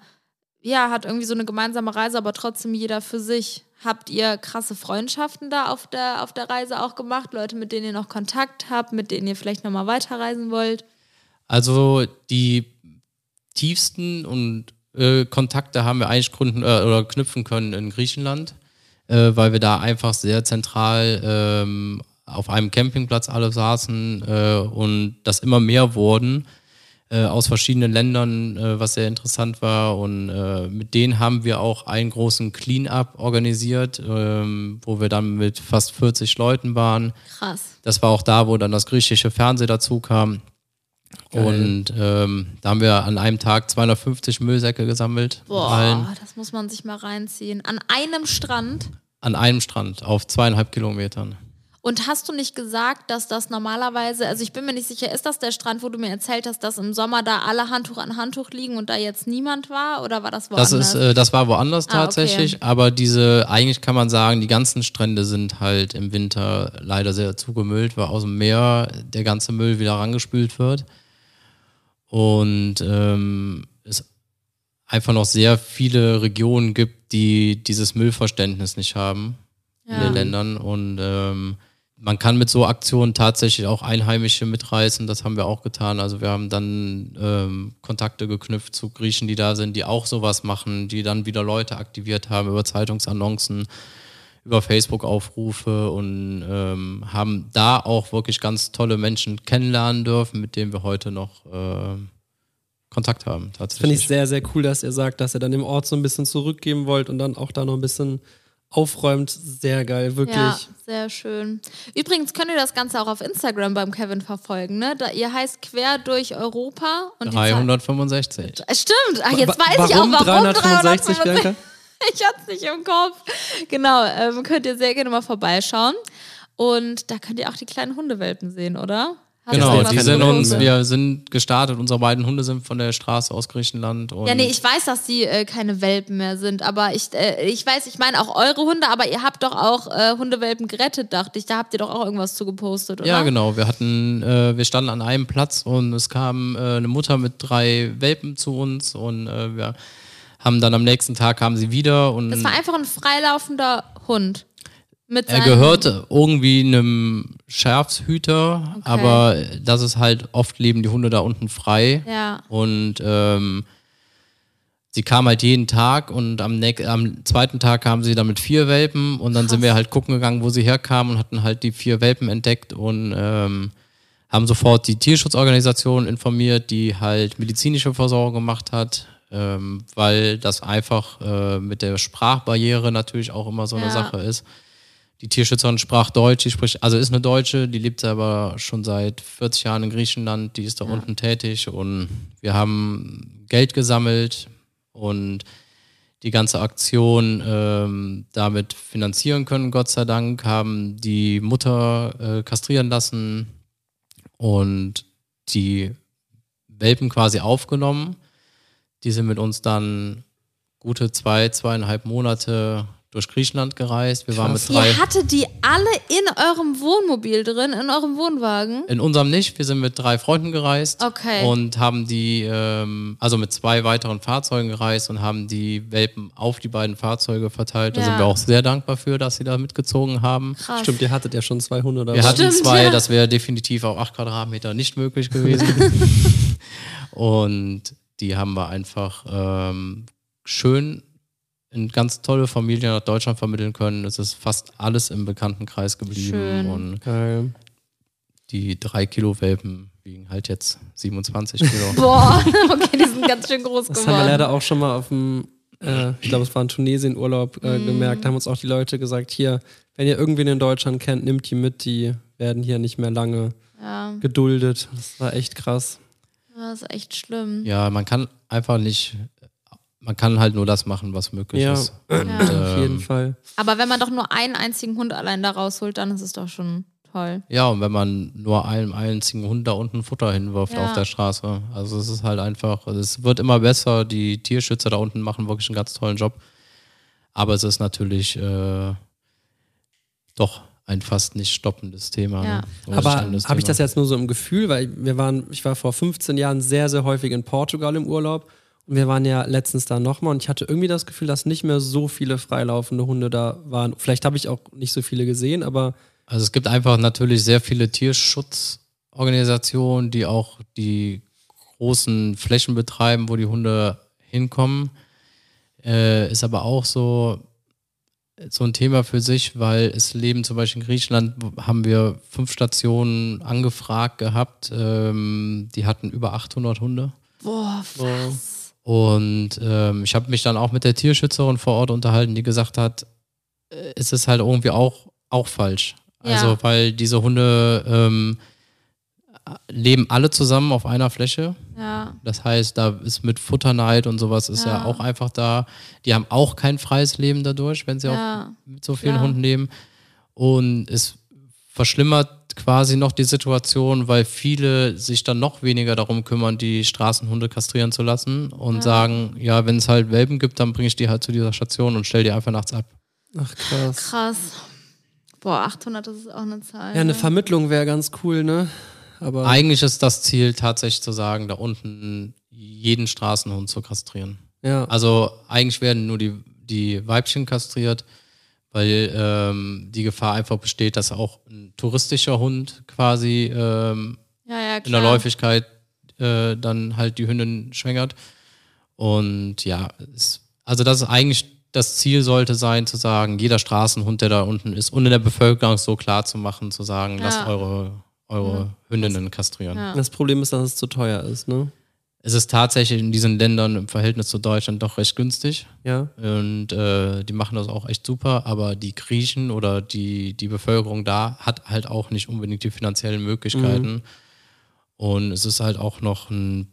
ja, hat irgendwie so eine gemeinsame Reise, aber trotzdem jeder für sich. Habt ihr krasse Freundschaften da auf der, auf der Reise auch gemacht? Leute, mit denen ihr noch Kontakt habt, mit denen ihr vielleicht nochmal weiterreisen wollt? Also die tiefsten und äh, Kontakte haben wir eigentlich gründen äh, oder knüpfen können in Griechenland, äh, weil wir da einfach sehr zentral ähm, auf einem Campingplatz alle saßen äh, und das immer mehr wurden äh, aus verschiedenen Ländern, äh, was sehr interessant war. Und äh, mit denen haben wir auch einen großen Clean-up organisiert, ähm, wo wir dann mit fast 40 Leuten waren. Krass. Das war auch da, wo dann das griechische Fernsehen dazu kam. Geil. Und ähm, da haben wir an einem Tag 250 Müllsäcke gesammelt. Boah, das muss man sich mal reinziehen. An einem Strand. an einem Strand auf zweieinhalb Kilometern. Und hast du nicht gesagt, dass das normalerweise, also ich bin mir nicht sicher, ist das der Strand, wo du mir erzählt hast, dass im Sommer da alle Handtuch an Handtuch liegen und da jetzt niemand war? Oder war das woanders? Das ist, äh, das war woanders Ah, okay. tatsächlich, aber diese, eigentlich kann man sagen, die ganzen Strände sind halt im Winter leider sehr zugemüllt, weil aus dem Meer der ganze Müll wieder rangespült wird. Und ähm, es einfach noch sehr viele Regionen gibt, die dieses Müllverständnis nicht haben in Ja. den Ländern. Und ähm, man kann mit so Aktionen tatsächlich auch Einheimische mitreißen. Das haben wir auch getan. Also wir haben dann ähm, Kontakte geknüpft zu Griechen, die da sind, die auch sowas machen, die dann wieder Leute aktiviert haben über Zeitungsannoncen, über Facebook-Aufrufe und ähm, haben da auch wirklich ganz tolle Menschen kennenlernen dürfen, mit denen wir heute noch ähm, Kontakt haben. Finde Tatsächlich. ich sehr, sehr cool, dass ihr sagt, dass ihr dann dem Ort so ein bisschen zurückgeben wollt und dann auch da noch ein bisschen aufräumt. Sehr geil, wirklich. Ja, sehr schön. Übrigens könnt ihr das Ganze auch auf Instagram beim Kevin verfolgen, ne? Da, ihr heißt Quer durch Europa und die Zahl- 365. Äh, Stimmt, Ach, jetzt weiß ich auch, warum 365, 365. Bianca? Ich hab's nicht im Kopf. Genau, ähm, könnt ihr sehr gerne mal vorbeischauen. Und da könnt ihr auch die kleinen Hundewelpen sehen, oder? Hast Genau, die sind Hunde uns, wir sind gestartet, unsere beiden Hunde sind von der Straße aus Griechenland. Ja, nee, ich weiß, dass die äh, keine Welpen mehr sind, aber ich, äh, ich weiß, ich meine auch eure Hunde, aber ihr habt doch auch äh, Hundewelpen gerettet, dachte ich. Da habt ihr doch auch irgendwas zu gepostet, oder? Ja, genau. Wir hatten, äh, wir standen an einem Platz und es kam äh, eine Mutter mit drei Welpen zu uns und äh, wir haben dann am nächsten Tag kamen sie wieder und Das war einfach ein freilaufender Hund. Er gehörte irgendwie einem Schafshüter, aber das ist halt oft leben die Hunde da unten frei Ja. und ähm, sie kam halt jeden Tag und am, am zweiten Tag kamen sie dann mit vier Welpen und dann sind wir halt gucken gegangen, wo sie herkamen und hatten halt die vier Welpen entdeckt und ähm, haben sofort die Tierschutzorganisation informiert, die halt medizinische Versorgung gemacht hat, ähm, weil das einfach äh, mit der Sprachbarriere natürlich auch immer so eine Ja. Sache ist. Die Tierschützerin sprach Deutsch, die spricht, also ist eine Deutsche, die lebt aber schon seit 40 Jahren in Griechenland, die ist da unten tätig und wir haben Geld gesammelt und die ganze Aktion ähm, damit finanzieren können, Gott sei Dank, haben die Mutter äh, kastrieren lassen und die Welpen quasi aufgenommen. Die sind mit uns dann gute zwei, zweieinhalb Monate durch Griechenland gereist. Wir waren mit drei. Ihr hattet die alle in eurem Wohnmobil drin, in eurem Wohnwagen? In unserem nicht. Wir sind mit drei Freunden gereist. Okay. Und haben die, ähm, also mit zwei weiteren Fahrzeugen gereist und haben die Welpen auf die beiden Fahrzeuge verteilt. Da Ja. sind wir auch sehr dankbar für, dass sie da mitgezogen haben. Krass. Stimmt, ihr hattet ja schon zwei Hunde oder Wir was? hatten Stimmt, zwei, ja. das wäre definitiv auf acht Quadratmeter nicht möglich gewesen. und die haben wir einfach ähm, schön in ganz tolle Familien nach Deutschland vermitteln können. Es ist fast alles im Bekanntenkreis geblieben. Schön. Und Geil. die drei Kilo Welpen wiegen halt jetzt 27 Kilo. Boah, okay, die sind ganz schön groß Das geworden. haben wir leider auch schon mal auf dem, äh, ich glaube, es war in Tunesien Urlaub äh, Mhm. gemerkt. Da haben uns auch die Leute gesagt, hier, wenn ihr irgendwen in Deutschland kennt, nimmt die mit, die werden hier nicht mehr lange ja, geduldet. Das war echt krass. das ist echt schlimm. ja, man kann einfach nicht, man kann halt nur das machen, was möglich Ja. ist. Und, Ja. Auf jeden ähm, Fall. Aber wenn man doch nur einen einzigen Hund allein da rausholt, dann ist es doch schon toll. Ja, und wenn man nur einem einzigen Hund da unten Futter hinwirft Ja. auf der Straße. Also es ist halt einfach, es wird immer besser. Die Tierschützer da unten machen wirklich einen ganz tollen Job. Aber es ist natürlich äh, doch ein fast nicht stoppendes Thema. Ja. Ne? Aber habe ich das jetzt nur so im Gefühl, weil wir waren, ich war vor 15 Jahren sehr, sehr häufig in Portugal im Urlaub wir waren ja letztens da nochmal und ich hatte irgendwie das Gefühl, dass nicht mehr so viele freilaufende Hunde da waren. Vielleicht habe ich auch nicht so viele gesehen, aber Also es gibt einfach natürlich sehr viele Tierschutzorganisationen, die auch die großen Flächen betreiben, wo die Hunde hinkommen. Äh, ist aber auch so, so ein Thema für sich, weil es leben zum Beispiel in Griechenland, haben wir fünf Stationen angefragt gehabt. Ähm, die hatten über 800 Hunde. Boah, was? Und ähm, ich habe mich dann auch mit der Tierschützerin vor Ort unterhalten, die gesagt hat, äh, es ist halt irgendwie auch, auch falsch. Ja. Also, weil diese Hunde ähm, leben alle zusammen auf einer Fläche. Ja, Das heißt, da ist mit Futterneid und sowas ist ja, Ja. auch einfach da. Die haben auch kein freies Leben dadurch, wenn sie auch mit so vielen. Hunden leben. Und es verschlimmert quasi noch die Situation, weil viele sich dann noch weniger darum kümmern, die Straßenhunde kastrieren zu lassen und sagen, ja, wenn es halt Welpen gibt, dann bringe ich die halt zu dieser Station und stell die einfach nachts ab. ach krass. krass. Boah, 800, das ist auch eine Zahl. Ja, eine ne? Vermittlung wäre ganz cool, ne? Aber Eigentlich ist das Ziel tatsächlich zu sagen, da unten jeden Straßenhund zu kastrieren. ja, Also eigentlich werden nur die, die Weibchen kastriert, weil ähm, die Gefahr einfach besteht, dass auch ein touristischer Hund quasi ähm, ja, ja, in der Läufigkeit äh, dann halt die Hündin schwängert. Und ja, es, also das ist eigentlich das Ziel sollte sein, zu sagen, jeder Straßenhund, der da unten ist, und in der Bevölkerung so klar zu machen, zu sagen, Ja. lasst eure, eure Hündinnen kastrieren. Ja. das Problem ist, dass es zu teuer ist, ne? Es ist tatsächlich in diesen Ländern im Verhältnis zu Deutschland doch recht günstig. Ja. Und äh, die machen das auch echt super, aber die Griechen oder die, die Bevölkerung da hat halt auch nicht unbedingt die finanziellen Möglichkeiten. Und es ist halt auch noch ein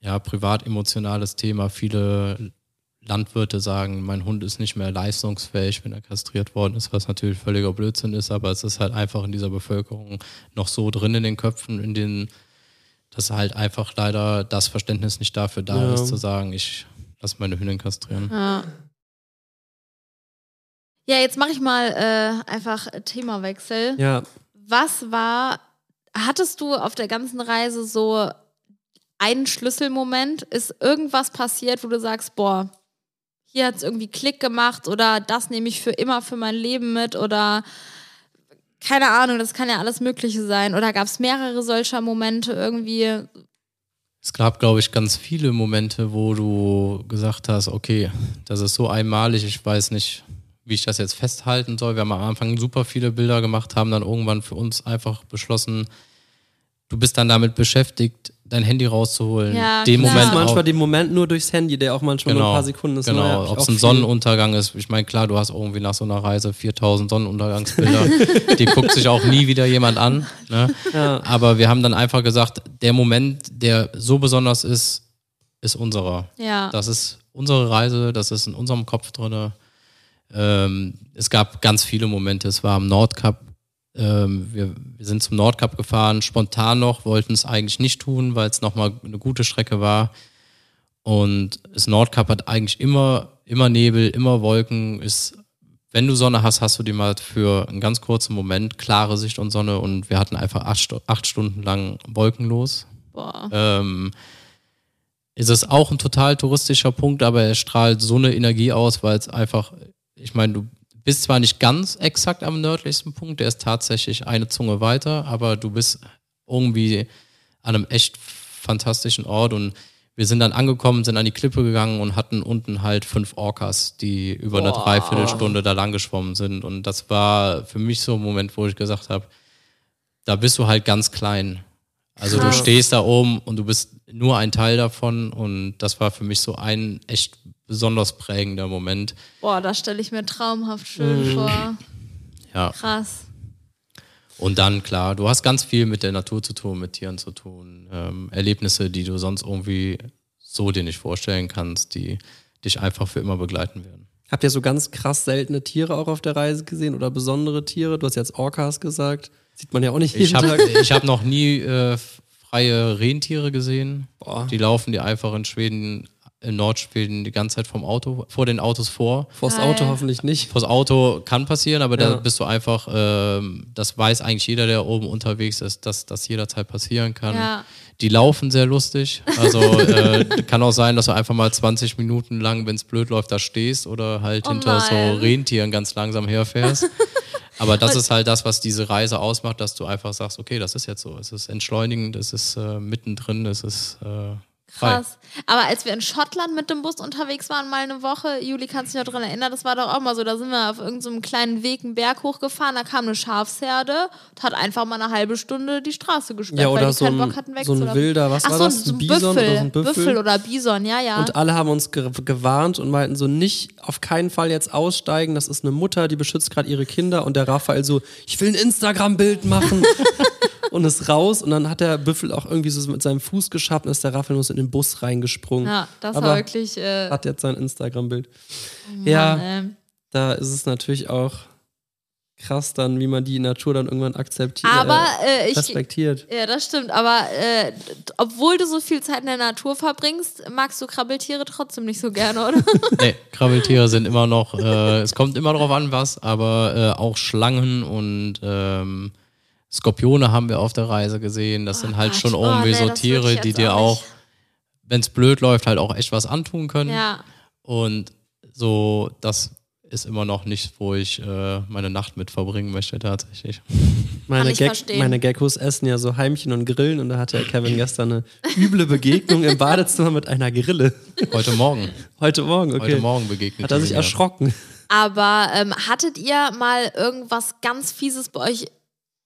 ja, privat emotionales Thema. Viele Landwirte sagen, mein Hund ist nicht mehr leistungsfähig, wenn er kastriert worden ist, was natürlich völliger Blödsinn ist, aber es ist halt einfach in dieser Bevölkerung noch so drin in den Köpfen, in den, dass halt einfach leider das Verständnis nicht dafür da Ja. ist, zu sagen, ich lasse meine Hündin kastrieren. Ja. Ja, jetzt mache ich mal äh, einfach Themawechsel. Ja, Was war, hattest du auf der ganzen Reise so einen Schlüsselmoment? Ist irgendwas passiert, wo du sagst, boah, hier hat es irgendwie Klick gemacht oder das nehme ich für immer für mein Leben mit oder keine Ahnung, das kann ja alles Mögliche sein. Oder gab es mehrere solcher Momente irgendwie? Es gab, glaube ich, ganz viele Momente, wo du gesagt hast, okay, das ist so einmalig, ich weiß nicht, wie ich das jetzt festhalten soll. Wir haben am Anfang super viele Bilder gemacht, haben dann irgendwann für uns einfach beschlossen, du bist dann damit beschäftigt, dein Handy rauszuholen, Ja, den klar. Moment manchmal auch, den Moment nur durchs Handy, der auch manchmal nur ein paar Sekunden ist. Genau, ob es ein. Sonnenuntergang ist. Ich meine, klar, du hast irgendwie nach so einer Reise 4000 Sonnenuntergangsbilder. die guckt sich auch nie wieder jemand an. Ne? Ja. Aber wir haben dann einfach gesagt, der Moment, der so besonders ist, ist unserer. Ja. Das ist unsere Reise, das ist in unserem Kopf drin. Ähm, es gab ganz viele Momente. Es war am Nordkap. Ähm, wir, wir sind zum Nordkap gefahren, spontan noch, wollten es eigentlich nicht tun, weil es nochmal eine gute Strecke war. Und das Nordkap hat eigentlich immer, immer Nebel, immer Wolken. Ist, wenn du Sonne hast, hast du die mal für einen ganz kurzen Moment klare Sicht und Sonne. Und wir hatten einfach acht, acht Stunden lang wolkenlos. Boah. Ähm, ist es auch ein total touristischer Punkt, aber er strahlt so eine Energie aus, weil es einfach, ich meine, du bist zwar nicht ganz exakt am nördlichsten Punkt, der ist tatsächlich eine Zunge weiter, aber du bist irgendwie an einem echt fantastischen Ort und wir sind dann angekommen, sind an die Klippe gegangen und hatten unten halt fünf Orcas, die über eine Boah. Dreiviertelstunde da lang geschwommen sind. Und das war für mich so ein Moment, wo ich gesagt habe, da bist du halt ganz klein. Also Krass. du stehst da oben und du bist nur ein Teil davon und das war für mich so ein echt besonders prägender Moment. Boah, das stelle ich mir traumhaft schön vor. Ja. Krass. Und dann, klar, du hast ganz viel mit der Natur zu tun, mit Tieren zu tun, ähm, Erlebnisse, die du sonst irgendwie so dir nicht vorstellen kannst, die dich einfach für immer begleiten werden. Habt ihr so ganz krass seltene Tiere auch auf der Reise gesehen oder besondere Tiere? Du hast jetzt Orcas gesagt. Sieht man ja auch nicht jeden Ich habe Tag. ich hab noch nie äh, freie Rentiere gesehen. Boah. Die laufen dir einfach in Schweden, in Nordschweden die ganze Zeit vom Auto, vor den Autos vor. Vors Geil. Auto hoffentlich nicht. Vors Auto kann passieren, aber Ja. da bist du einfach, ähm, das weiß eigentlich jeder, der oben unterwegs ist, dass das jederzeit passieren kann. Ja. Die laufen sehr lustig. Also äh, kann auch sein, dass du einfach mal 20 Minuten lang, wenn es blöd läuft, da stehst oder halt Oh hinter so nein. Rentieren ganz langsam herfährst. Aber das ist halt das, was diese Reise ausmacht, dass du einfach sagst, okay, das ist jetzt so. Es ist entschleunigend, es ist äh, mittendrin, es ist äh, Krass. Aber als wir in Schottland mit dem Bus unterwegs waren, mal eine Woche, Juli, kannst du dich noch dran erinnern, das war doch auch mal so, da sind wir auf irgendeinem kleinen Weg einen Berg hochgefahren, da kam eine Schafsherde und hat einfach mal eine halbe Stunde die Straße gesperrt, Ja, weil oder die so keinen ein- Bock hatten so ein wegzulaufen. wilder, was Ach war so, das? So Ein ein Bison Büffel, oder so ein Büffel? Büffel oder Bison, ja, ja. Und alle haben uns ge gewarnt und meinten so, nicht auf keinen Fall jetzt aussteigen. Das ist eine Mutter, die beschützt gerade ihre Kinder. Und der Raphael so, ich will ein Instagram-Bild machen. und ist raus. Und dann hat der Büffel auch irgendwie so mit seinem Fuß geschafft und ist der so in den Bus reingesprungen. ja, das Aber war wirklich äh, Hat jetzt sein Instagram-Bild. ja, Mann, ey. da ist es natürlich auch krass dann, wie man die Natur dann irgendwann akzeptiert. Aber äh, äh, ich, respektiert. Ja, das stimmt. Aber äh, obwohl du so viel Zeit in der Natur verbringst, magst du Krabbeltiere trotzdem nicht so gerne, oder? Nee, Krabbeltiere sind immer noch, äh, es kommt immer drauf an, was, aber äh, auch Schlangen und ähm, Skorpione haben wir auf der Reise gesehen. Das sind halt Gott. schon Oh, irgendwie nee, so Tiere, die dir auch wenn es blöd läuft, halt auch echt was antun können. ja. Und so, das ist immer noch nicht, wo ich äh, meine Nacht mit verbringen möchte, tatsächlich. Meine, verstehen. meine Geckos essen ja so Heimchen und Grillen und da hatte ja Kevin gestern eine üble Begegnung im Badezimmer mit einer Grille. Heute Morgen. Heute Morgen, okay. Heute Morgen begegnet Hat er sich erschrocken. Aber ähm, hattet ihr mal irgendwas ganz Fieses bei euch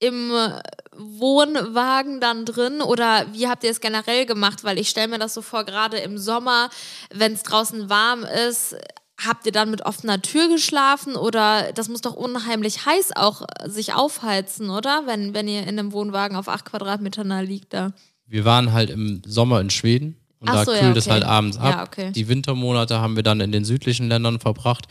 im äh, Wohnwagen dann drin oder wie habt ihr es generell gemacht? Weil ich stelle mir das so vor, gerade im Sommer, wenn es draußen warm ist, habt ihr dann mit offener Tür geschlafen oder das muss doch unheimlich heiß auch äh, sich aufheizen, oder? Wenn, wenn ihr in einem Wohnwagen auf acht Quadratmetern da liegt da. Wir waren halt im Sommer in Schweden Und Ach da so, ja, kühlt es okay. halt abends ab. Ja, okay. Die Wintermonate haben wir dann in den südlichen Ländern verbracht,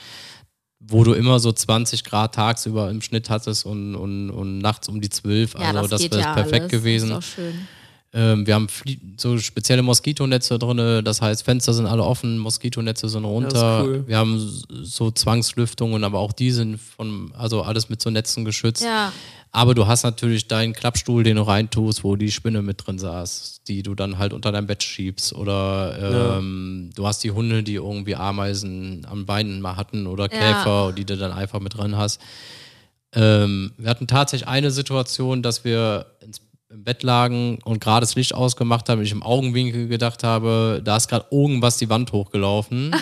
wo du immer so 20 Grad tagsüber im Schnitt hattest und, und, und nachts um die 12. Ja, Also das, das, wäre ja perfekt alles. gewesen. Das ist auch schön. Ähm, wir haben Flie so spezielle Moskitonetze drin, das heißt, Fenster sind alle offen, Moskitonetze sind runter. ist cool. Wir haben so Zwangslüftungen, aber auch die sind von, also alles mit so Netzen geschützt. Ja. Aber du hast natürlich deinen Klappstuhl, den du reintust, wo die Spinne mit drin saß, die du dann halt unter dein Bett schiebst. Oder ähm, du hast die Hunde, die irgendwie Ameisen am Beinen mal hatten oder Käfer, die du dann einfach mit drin hast. Ähm, wir hatten tatsächlich eine Situation, dass wir ins, im Bett lagen und gerade das Licht ausgemacht haben ich im Augenwinkel gedacht habe, da ist gerade irgendwas die Wand hochgelaufen.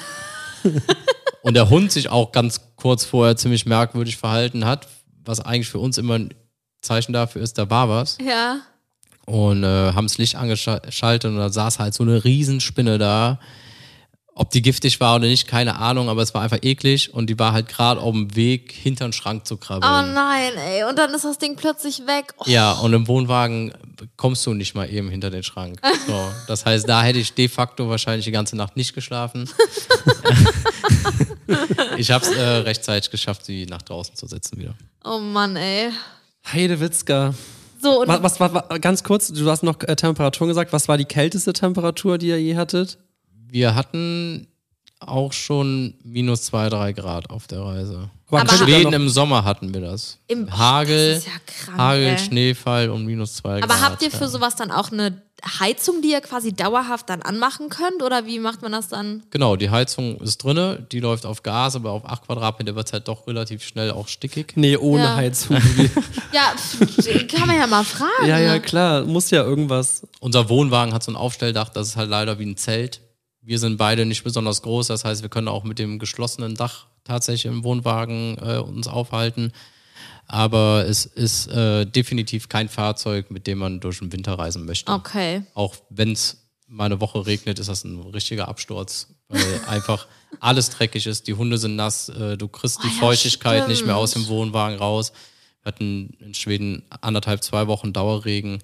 und der Hund sich auch ganz kurz vorher ziemlich merkwürdig verhalten hat, was eigentlich für uns immer ein Zeichen dafür ist, da war was. Ja. Und äh, haben das Licht angeschaltet und da saß halt so eine Riesenspinne da. Ob die giftig war oder nicht, keine Ahnung, aber es war einfach eklig und die war halt gerade auf dem Weg, hinter den Schrank zu krabbeln. Oh nein, ey. Und dann ist das Ding plötzlich weg. Oh, Ja, und im Wohnwagen kommst du nicht mal eben hinter den Schrank. So, das heißt, da hätte ich de facto wahrscheinlich die ganze Nacht nicht geschlafen. ich habe es äh, rechtzeitig geschafft, sie nach draußen zu setzen wieder. oh Mann, ey. Heidewitzka. So, und Was, was, was, was, ganz kurz, du hast noch äh, Temperaturen gesagt. Was war die kälteste Temperatur, die ihr je hattet? Wir hatten auch schon minus zwei, drei Grad auf der Reise. Aber- ihr Schweden im Sommer hatten wir das. Im- Hagel, das ist ja krank, Hagel, ey. Schneefall und minus zwei Grad. aber habt ihr für ja. sowas dann auch eine Heizung, die ihr quasi dauerhaft dann anmachen könnt? Oder wie macht man das dann? Genau, die Heizung ist drinne, die läuft auf Gas, aber auf 8 Quadratmeter wird es halt doch relativ schnell auch stickig. Nee, ohne Ja. Heizung. Ja, kann man ja mal fragen. ja, ja, ne? klar. Muss ja irgendwas. Unser Wohnwagen hat so ein Aufstelldach, das ist halt leider wie ein Zelt. Wir sind beide nicht besonders groß, das heißt, wir können auch mit dem geschlossenen Dach tatsächlich im Wohnwagen äh, uns aufhalten. Aber es ist äh, definitiv kein Fahrzeug, mit dem man durch den Winter reisen möchte. Okay. Auch wenn es mal eine Woche regnet, ist das ein richtiger Absturz, weil einfach alles dreckig ist. Die Hunde sind nass, äh, du kriegst die Ah ja, Feuchtigkeit nicht mehr stimmt. aus dem Wohnwagen raus. Wir hatten in Schweden anderthalb, zwei Wochen Dauerregen.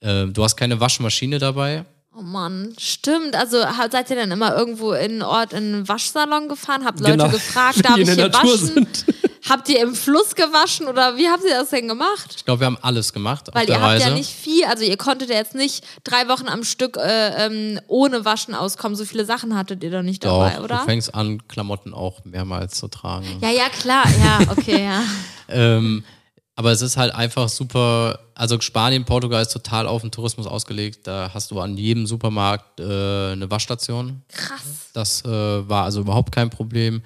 Äh, du hast keine Waschmaschine dabei. Oh Mann, stimmt. Also seid ihr dann immer irgendwo in einen Ort in einen Waschsalon gefahren? Habt Leute Genau. gefragt, darf ich hier waschen? sind. Habt ihr im Fluss gewaschen oder wie habt ihr das denn gemacht? Ich glaube, wir haben alles gemacht Weil ihr habt Reise. ja nicht viel, also ihr konntet ja jetzt nicht drei Wochen am Stück äh, ähm, ohne Waschen auskommen. So viele Sachen hattet ihr doch nicht Doch, dabei, oder? du fängst an, Klamotten auch mehrmals zu tragen. Ja, ja, klar, ja, okay, ja. Ähm, aber es ist halt einfach super. Also Spanien, Portugal ist total auf den Tourismus ausgelegt. Da hast du an jedem Supermarkt äh, eine Waschstation. Krass. Das äh, war also überhaupt kein Problem.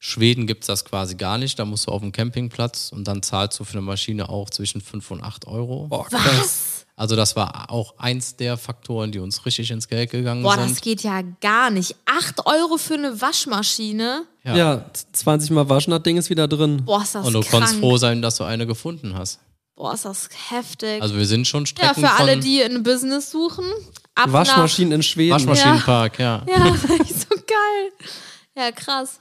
Schweden gibt es das quasi gar nicht. Da musst du auf dem Campingplatz und dann zahlst du für eine Maschine auch zwischen 5 und 8 Euro. Boah, krass. Was? Also das war auch eins der Faktoren, die uns richtig ins Geld gegangen Boah, sind. das geht ja gar nicht. Acht Euro für eine Waschmaschine? Ja. Ja. 20 Mal waschen, das Ding ist wieder drin. Boah, ist das und du krank. konntest froh sein, dass du eine gefunden hast. Boah, ist das heftig. Also wir sind schon ja, Strecken für alle, die ein Business suchen. Ab Waschmaschinen in Schweden. Waschmaschinenpark, ja. Ja, das ist so geil. Ja, krass.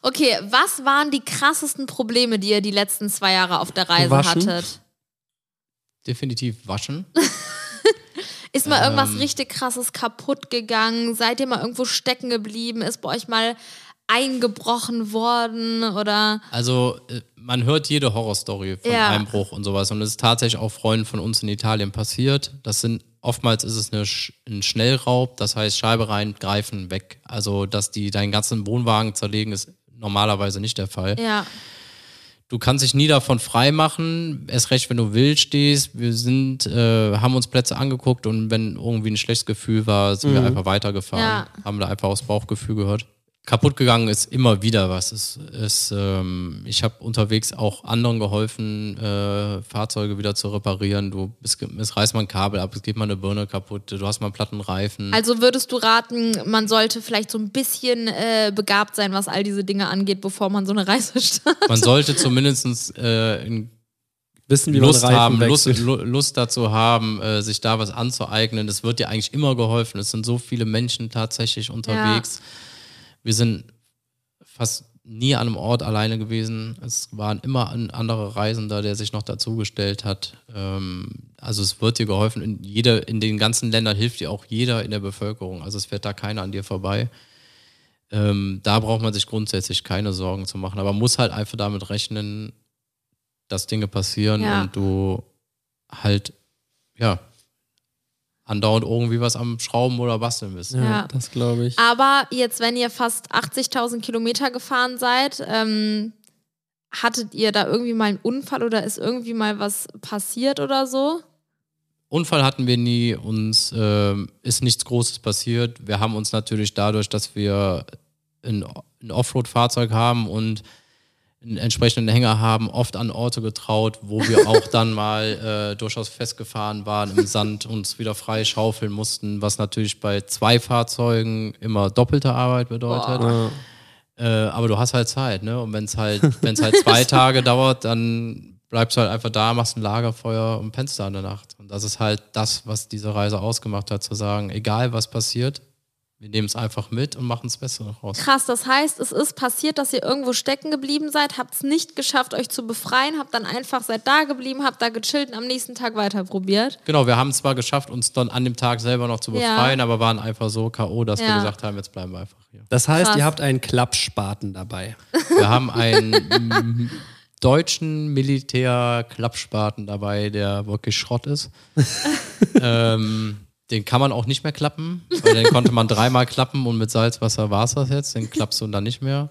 Okay, was waren die krassesten Probleme, die ihr die letzten zwei Jahre auf der Reise Waschen. hattet? Definitiv waschen. Ist mal irgendwas Ähm. richtig krasses kaputt gegangen? Seid ihr mal irgendwo stecken geblieben? Ist bei euch mal eingebrochen worden oder Also äh, man hört jede Horrorstory von Ja. Einbruch und sowas und es ist tatsächlich auch Freunden von uns in Italien passiert. Das sind oftmals ist es eine, ein Schnellraub, das heißt Scheibe rein, greifen, weg. Also dass die deinen ganzen Wohnwagen zerlegen, ist normalerweise nicht der Fall. ja? Du kannst dich nie davon frei machen, erst recht, wenn du wild stehst. Wir sind, äh, haben uns Plätze angeguckt und wenn irgendwie ein schlechtes Gefühl war, sind wir einfach weitergefahren. Ja. Haben da einfach aufs Bauchgefühl gehört. Kaputt gegangen ist immer wieder was. Es, es, ähm, ich habe unterwegs auch anderen geholfen, äh, Fahrzeuge wieder zu reparieren. Du, es, es reißt mal ein Kabel ab, es geht mal eine Birne kaputt, du hast mal einen platten Reifen. Also würdest du raten, man sollte vielleicht so ein bisschen äh, begabt sein, was all diese Dinge angeht, bevor man so eine Reise startet? Man sollte zumindest äh, ein Wissen, wie Lust man haben, Lust, Lust dazu haben, äh, sich da was anzueignen. Es wird dir eigentlich immer geholfen. Es sind so viele Menschen tatsächlich unterwegs. Wir sind fast nie an einem Ort alleine gewesen. Es waren immer ein anderer Reisender, der sich noch dazugestellt hat. Ähm, also es wird dir geholfen. In, jeder, in den ganzen Ländern hilft dir auch jeder in der Bevölkerung. Also es fährt da keiner an dir vorbei. Ähm, da braucht man sich grundsätzlich keine Sorgen zu machen. Aber man muss halt einfach damit rechnen, dass Dinge passieren Ja. und du halt, ja, andauernd irgendwie was am Schrauben oder basteln bist. Ja, Ja. das glaube ich. Aber jetzt, wenn ihr fast 80.000 Kilometer gefahren seid, ähm, hattet ihr da irgendwie mal einen Unfall oder ist irgendwie mal was passiert oder so? Unfall hatten wir nie, uns ähm, ist nichts Großes passiert. Wir haben uns natürlich dadurch, dass wir ein, ein Offroad-Fahrzeug haben und einen entsprechenden Hänger haben, oft an Orte getraut, wo wir auch dann mal äh, durchaus festgefahren waren im Sand, uns wieder frei schaufeln mussten, was natürlich bei zwei Fahrzeugen immer doppelte Arbeit bedeutet. Ja. Äh, aber du hast halt Zeit, ne? Und wenn es halt, wenn es halt zwei Tage dauert, dann bleibst du halt einfach da, machst ein Lagerfeuer und pennst da in der Nacht. Und das ist halt das, was diese Reise ausgemacht hat, zu sagen, egal was passiert, wir nehmen es einfach mit und machen das Beste daraus. Krass, das heißt, es ist passiert, dass ihr irgendwo stecken geblieben seid, habt es nicht geschafft, euch zu befreien, habt dann einfach seid da geblieben, habt da gechillt und am nächsten Tag weiter probiert. Genau, wir haben es zwar geschafft, uns dann an dem Tag selber noch zu Ja. befreien, aber waren einfach so K.O., dass wir Ja. gesagt haben, jetzt bleiben wir einfach hier. Das heißt, Krass. ihr habt einen Klappspaten dabei. Wir haben einen deutschen Militär-Klappspaten dabei, der wirklich Schrott ist. ähm, den kann man auch nicht mehr klappen, weil den konnte man dreimal klappen und mit Salzwasser war es das jetzt. Den klappst du dann nicht mehr.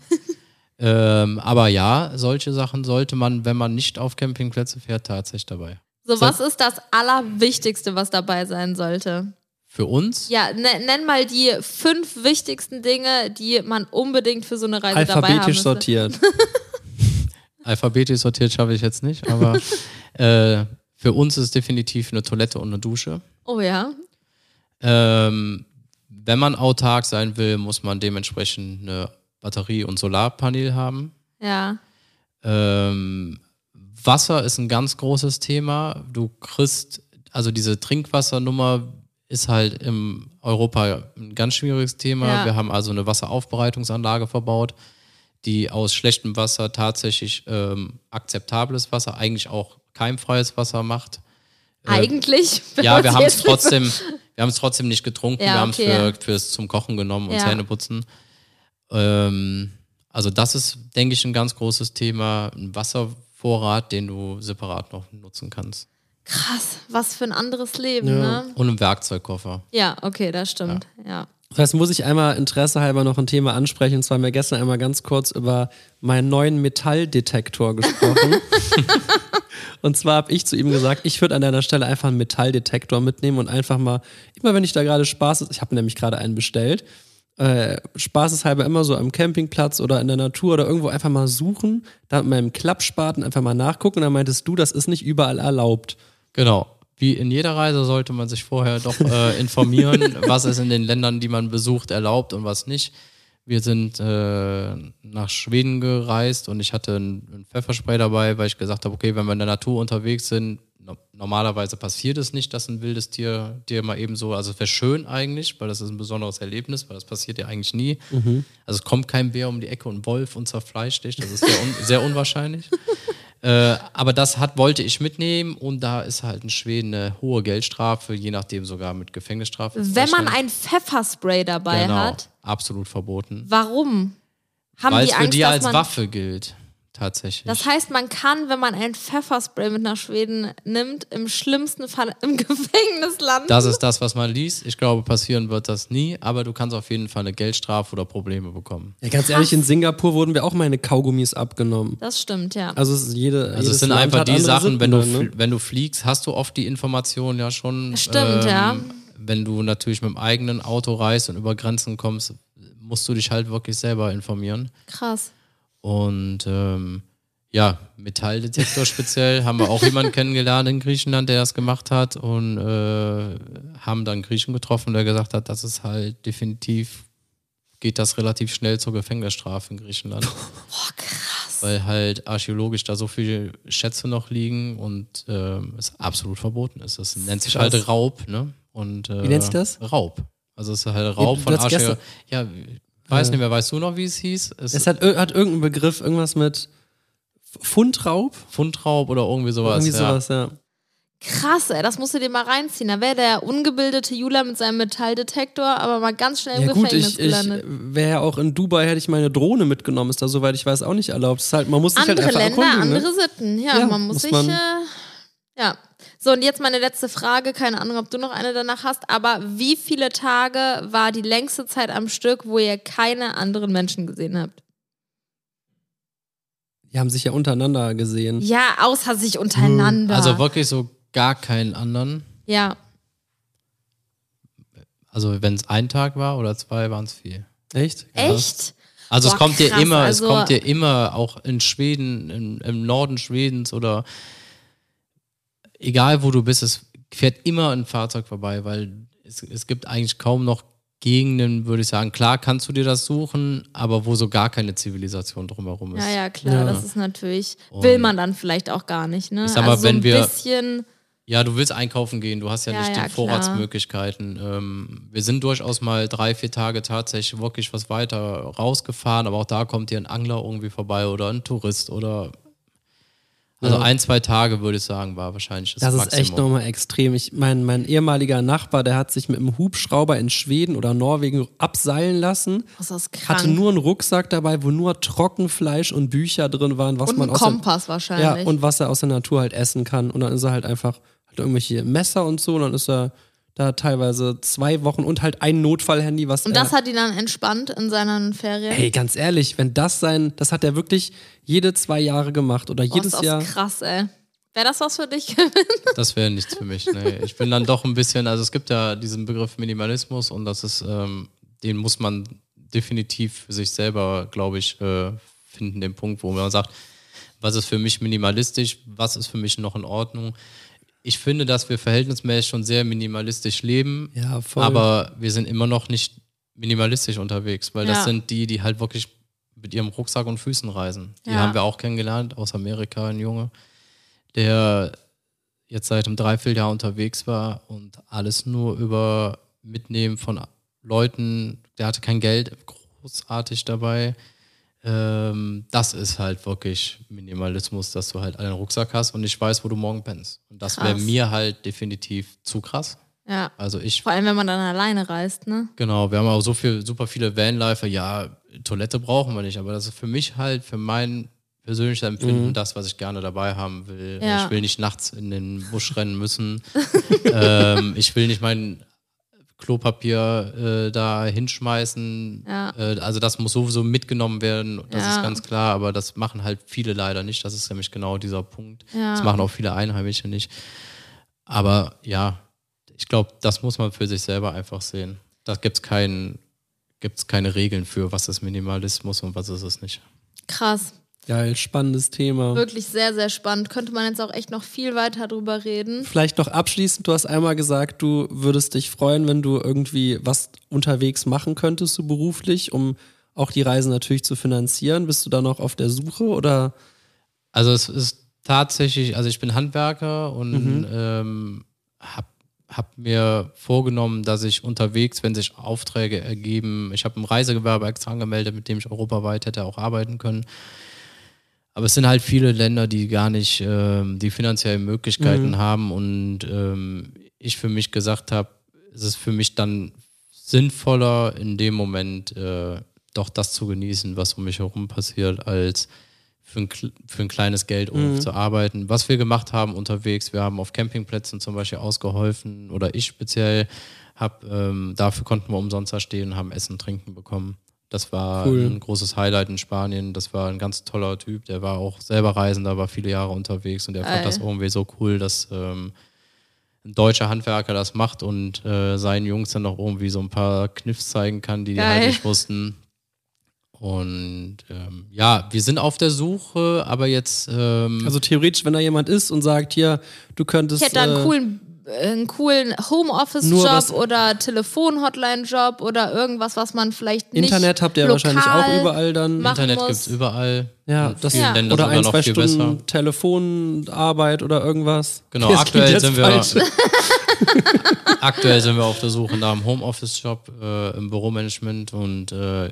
Ähm, aber ja, solche Sachen sollte man, wenn man nicht auf Campingplätze fährt, tatsächlich dabei. So, was ist das Allerwichtigste, was dabei sein sollte? Für uns, Ja, ne, nenn mal die fünf wichtigsten Dinge, die man unbedingt für so eine Reise dabei haben Alphabetisch sortiert. alphabetisch sortiert schaffe ich jetzt nicht, aber äh, für uns ist definitiv eine Toilette und eine Dusche. Oh ja. Ähm, wenn man autark sein will, muss man dementsprechend eine Batterie und Solarpanel haben. Ja. Ähm, Wasser ist ein ganz großes Thema. Du kriegst, also diese Trinkwassernummer ist halt in Europa ein ganz schwieriges Thema. Ja. Wir haben also eine Wasseraufbereitungsanlage verbaut, die aus schlechtem Wasser tatsächlich ähm, akzeptables Wasser, eigentlich auch keimfreies Wasser macht. Eigentlich. wenn Ja, wir haben es trotzdem, wir haben es trotzdem nicht getrunken, Ja, wir haben okay. es für, fürs zum Kochen genommen und Ja. Zähneputzen. Ähm, also das ist, denke ich, ein ganz großes Thema, ein Wasservorrat, den du separat noch nutzen kannst. Krass, was für ein anderes Leben, Ja. ne? Und ein Werkzeugkoffer. Ja, okay, das stimmt. Ja. Das heißt, muss ich einmal Interesse halber noch ein Thema ansprechen. Und zwar haben wir gestern einmal ganz kurz über meinen neuen Metalldetektor gesprochen. und zwar habe ich zu ihm gesagt, ich würde an deiner Stelle einfach einen Metalldetektor mitnehmen und einfach mal, immer wenn ich da gerade Spaß ist, ich habe nämlich gerade einen bestellt, äh, spaßeshalber immer so am Campingplatz oder in der Natur oder irgendwo einfach mal suchen, da mit meinem Klappspaten einfach mal nachgucken. Und dann meintest du, das ist nicht überall erlaubt. Genau. Wie in jeder Reise sollte man sich vorher doch äh, informieren, was ist in den Ländern, die man besucht, erlaubt und was nicht. Wir sind äh, nach Schweden gereist und ich hatte ein, ein Pfefferspray dabei, weil ich gesagt habe, okay, wenn wir in der Natur unterwegs sind, no normalerweise passiert es nicht, dass ein wildes Tier dir mal eben so, also es wäre schön eigentlich, weil das ist ein besonderes Erlebnis, weil das passiert ja eigentlich nie. Also es kommt kein Bär um die Ecke und Wolf und zerfleischt dich, das ist sehr, un sehr unwahrscheinlich. Äh, aber das hat, wollte ich mitnehmen und da ist halt in Schweden eine hohe Geldstrafe, je nachdem sogar mit Gefängnisstrafe. Wenn man ein Pfefferspray dabei genau, hat, absolut verboten. warum? Haben Weil die es für die als. Waffe gilt, tatsächlich. Das heißt, man kann, wenn man ein Pfefferspray mit nach Schweden nimmt, im schlimmsten Fall im Gefängnis landen. das ist das, was man liest. Ich glaube, passieren wird das nie, aber du kannst auf jeden Fall eine Geldstrafe oder Probleme bekommen. Ja, ganz ehrlich, in Singapur wurden wir auch meine Kaugummis abgenommen. Das stimmt, ja. Also es ist jede. Also es sind Land einfach die Sachen, wenn du, fl- wenn du fliegst, hast du oft die Informationen ja schon. ähm, Stimmt, ja. Wenn du natürlich mit dem eigenen Auto reist und über Grenzen kommst, musst du dich halt wirklich selber informieren. Krass. Und ähm, ja, Metalldetektor speziell haben wir auch jemanden kennengelernt in Griechenland, der das gemacht hat und äh, haben dann Griechen getroffen, der gesagt hat, das ist halt definitiv, geht das relativ schnell zur Gefängnisstrafe in Griechenland. Boah, krass. Weil halt archäologisch da so viele Schätze noch liegen und ähm, es absolut verboten ist. Das nennt sich Krass. halt Raub, ne? Und, äh, Wie nennt sich das? Raub. Also es ist halt Raub du von Archäologie. Ja, weiß nicht mehr, weißt du noch, wie es hieß? Es, Es hat, hat irgendeinen Begriff, irgendwas mit Fundraub? Fundraub oder irgendwie sowas. Irgendwie ja. sowas, ja. Krass, ey, das musst du dir mal reinziehen. Da wäre der ungebildete Julia mit seinem Metalldetektor aber mal ganz schnell im Ja gut, Gefängnis ich, ich gelandet. wäre ja auch in Dubai, hätte ich meine Drohne mitgenommen, ist da soweit ich weiß auch nicht erlaubt. Ist halt, man muss sich andere halt einfach Länder, erkundigen, andere ne? Sitten. Ja, Ja, man muss, muss sich. man- Äh, ja. So, und jetzt meine letzte Frage. Keine Ahnung, ob du noch eine danach hast. Aber wie viele Tage war die längste Zeit am Stück, wo ihr keine anderen Menschen gesehen habt? Die haben sich ja untereinander gesehen. Ja, außer sich untereinander. Also wirklich so gar keinen anderen. ja. Also wenn es ein Tag war oder zwei, waren es viel. Echt? Echt? Also Boah, es kommt dir immer, also- es kommt dir immer auch in Schweden, im, im Norden Schwedens oder egal wo du bist, es fährt immer ein Fahrzeug vorbei, weil es, es gibt eigentlich kaum noch Gegenden, würde ich sagen. Klar kannst du dir das suchen, aber wo so gar keine Zivilisation drumherum ist. Ja, ja, klar, Ja. das ist natürlich, will man dann vielleicht auch gar nicht, ne? Ich sag mal, also so wenn ein wir- bisschen, Ja, du willst einkaufen gehen, du hast ja, Ja, nicht ja, die. Vorratsmöglichkeiten. Ähm, wir sind durchaus mal drei, vier Tage tatsächlich wirklich was weiter rausgefahren, aber auch da kommt dir ein Angler irgendwie vorbei oder ein Tourist oder also ein, zwei Tage würde ich sagen, war wahrscheinlich das, Das ist Maximum. echt nochmal extrem. Ich, mein, mein ehemaliger Nachbar, der hat sich mit einem Hubschrauber in Schweden oder Norwegen abseilen lassen. was ist das krank. Hatte nur einen Rucksack dabei, wo nur Trockenfleisch und Bücher drin waren, was und man aus der, Kompass wahrscheinlich. ja, und was er aus der Natur halt essen kann. Und dann ist er halt einfach halt irgendwelche Messer und so. Und dann ist er da teilweise zwei Wochen und halt ein Notfallhandy, was Und er, das hat ihn dann entspannt in seinen Ferien. Ey, ganz ehrlich, wenn das sein, das hat er wirklich jede zwei Jahre gemacht oder Boah, jedes ist das Jahr. krass, ey. Wäre das was für dich? Das wäre nichts für mich. Nee. Ich bin dann doch ein bisschen, also es gibt ja diesen Begriff Minimalismus und das ist, ähm, den muss man definitiv für sich selber, glaube ich, äh, finden, den Punkt, wo man sagt, was ist für mich minimalistisch, was ist für mich noch in Ordnung. Ich finde, dass wir verhältnismäßig schon sehr minimalistisch leben, Ja, voll. aber wir sind immer noch nicht minimalistisch unterwegs, weil Ja. das sind die, die halt wirklich mit ihrem Rucksack und Füßen reisen. Die Ja. haben wir auch kennengelernt aus Amerika, ein Junge, der jetzt seit einem Dreivierteljahr unterwegs war und alles nur über Mitnehmen von Leuten, der hatte kein Geld großartig dabei. Ähm, das ist halt wirklich Minimalismus, dass du halt einen Rucksack hast und nicht weißt, wo du morgen pennst. Und das wäre mir halt definitiv zu krass. ja. Also ich Vor allem, wenn man dann alleine reist, ne? Genau, wir haben auch so viel, super viele Vanlifer. Ja, Toilette brauchen wir nicht, aber das ist für mich halt, für mein persönliches Empfinden, das, was ich gerne dabei haben will. Ja. Ich will nicht nachts in den Busch rennen müssen. ähm, ich will nicht mein Klopapier äh, da hinschmeißen. Ja. Äh, also das muss sowieso mitgenommen werden, das Ja. ist ganz klar, aber das machen halt viele leider nicht. Das ist nämlich genau dieser Punkt. Ja. Das machen auch viele Einheimische nicht. Aber ja, ich glaube, das muss man für sich selber einfach sehen. Da gibt es kein, gibt's keine Regeln für, was ist Minimalismus und was ist es nicht. Krass. Geil, spannendes Thema. Wirklich sehr, sehr spannend. Könnte man jetzt auch echt noch viel weiter drüber reden. Vielleicht noch abschließend, du hast einmal gesagt, du würdest dich freuen, wenn du irgendwie was unterwegs machen könntest, so beruflich, um auch die Reisen natürlich zu finanzieren. Bist du da noch auf der Suche oder? Also es ist tatsächlich, also ich bin Handwerker und ähm, habe hab mir vorgenommen, dass ich unterwegs, wenn sich Aufträge ergeben, ich habe ein Reisegewerbe extra angemeldet, mit dem ich europaweit hätte auch arbeiten können. Aber es sind halt viele Länder, die gar nicht ähm, die finanziellen Möglichkeiten haben und ähm, ich für mich gesagt habe, es ist für mich dann sinnvoller, in dem Moment äh, doch das zu genießen, was um mich herum passiert, als für ein, für ein kleines Geld um zu arbeiten. Was wir gemacht haben unterwegs, wir haben auf Campingplätzen zum Beispiel ausgeholfen oder ich speziell habe, ähm, dafür konnten wir umsonst da stehen, haben Essen, Trinken bekommen. Das war Cool. ein großes Highlight in Spanien. Das war ein ganz toller Typ. Der war auch selber Reisender, war viele Jahre unterwegs und der Geil. fand das irgendwie so cool, dass ähm, ein deutscher Handwerker das macht und äh, seinen Jungs dann noch irgendwie so ein paar Kniffs zeigen kann, die die Geil. halt nicht wussten. Und ähm, ja, wir sind auf der Suche, aber jetzt ähm, Also theoretisch, wenn da jemand ist und sagt, hier, du könntest. Ich hätte da einen äh, coolen, einen coolen Homeoffice-Job oder Telefon-Hotline-Job oder irgendwas, was man vielleicht nicht Internet habt ihr lokal wahrscheinlich auch überall dann. Internet muss. gibt es überall. Ja, das Ja. Ländern oder sogar ein, noch zwei viel Stunden besser. Telefonarbeit oder irgendwas. Genau, Das aktuell sind wir-. Aktuell sind wir auf der Suche nach einem Homeoffice-Job äh, im Büromanagement und äh,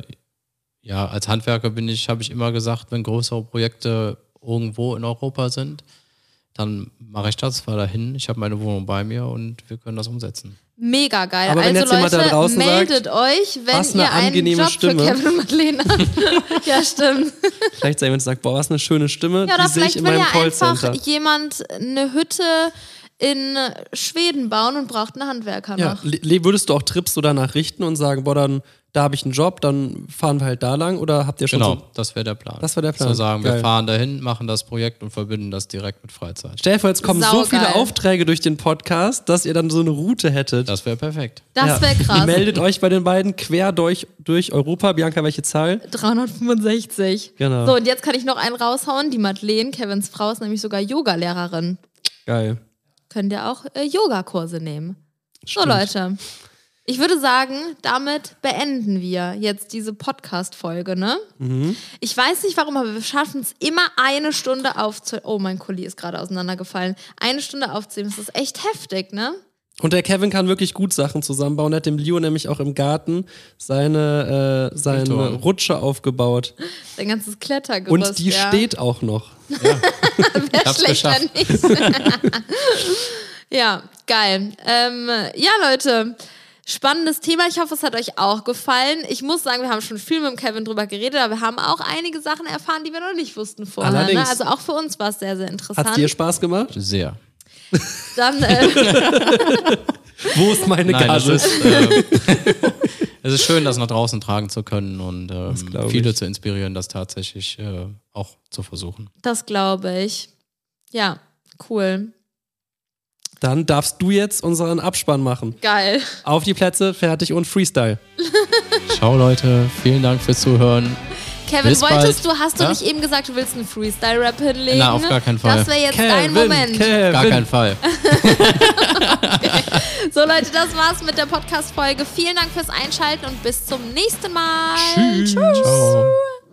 ja, als Handwerker bin ich, habe ich immer gesagt, wenn größere Projekte irgendwo in Europa sind, dann mache ich das, fahre dahin, ich habe meine Wohnung bei mir und wir können das umsetzen. Mega geil. Aber wenn also jetzt jemand Leute, da draußen meldet sagt, euch, wenn was eine ihr einen angenehme Job Stimme. für Kevin und Madeleine habt. ja, stimmt. Vielleicht jemand sagt, boah, was eine schöne Stimme, Ja, oder die sehe ich vielleicht in will meinem ja einfach jemand eine Hütte in Schweden bauen und braucht einen Handwerker Ja, noch. Würdest du auch Trips so danach richten und sagen, boah, dann da habe ich einen Job, dann fahren wir halt da lang oder habt ihr schon Genau, so das wäre der Plan. Das wär der Plan. Zu sagen, Geil. wir fahren dahin, machen das Projekt und verbinden das direkt mit Freizeit. Stell dir vor, jetzt kommen so Saugeil. viele Aufträge durch den Podcast, dass ihr dann so eine Route hättet. Das wäre perfekt. Das Ja. wäre krass. Meldet euch bei den beiden quer durch, durch Europa. Bianca, welche Zahl? 365. Genau. So, und jetzt kann ich noch einen raushauen. Die Madeleine, Kevins Frau, ist nämlich sogar Yoga-Lehrerin. Geil. Könnt ihr auch äh, Yogakurse nehmen. So, Stimmt. Leute. Ich würde sagen, damit beenden wir jetzt diese Podcast-Folge, ne? Mhm. Ich weiß nicht warum, aber wir schaffen es immer eine Stunde aufzunehmen. Oh, mein Kuli ist gerade auseinandergefallen. Eine Stunde aufzunehmen, das ist echt heftig, ne? Und der Kevin kann wirklich gut Sachen zusammenbauen. Er hat dem Leo nämlich auch im Garten seine, äh, seine. Rutsche aufgebaut. Sein ganzes Klettergerüst. Und die ja. steht auch noch. Wäre hab's schlecht, wenn geschafft. nicht. ja, geil. Ähm, ja, Leute. Spannendes Thema. Ich hoffe, es hat euch auch gefallen. Ich muss sagen, wir haben schon viel mit Kevin drüber geredet, aber wir haben auch einige Sachen erfahren, die wir noch nicht wussten vorher. Ne? Allerdings. Also auch für uns war es sehr, sehr interessant. Hat dir Spaß gemacht? Sehr. Dann, äh, Wo ist meine Nein, es Gage? ist, äh, es ist schön, das nach draußen tragen zu können und ähm, viele ich. zu inspirieren, das tatsächlich äh, auch zu versuchen. das glaube ich. Ja, cool. Dann darfst du jetzt unseren Abspann machen. Geil. Auf die Plätze, fertig und Freestyle. Ciao Leute, vielen Dank fürs Zuhören. Kevin, Bis wolltest bald. du, hast du Ja? nicht eben gesagt, du willst einen Freestyle-Rap hinlegen? Na, auf gar keinen Fall. Das wäre jetzt dein Moment. Kevin. Gar keinen Fall. So Leute, das war's mit der Podcast-Folge. Vielen Dank fürs Einschalten und bis zum nächsten Mal. Tschüss. Ciao.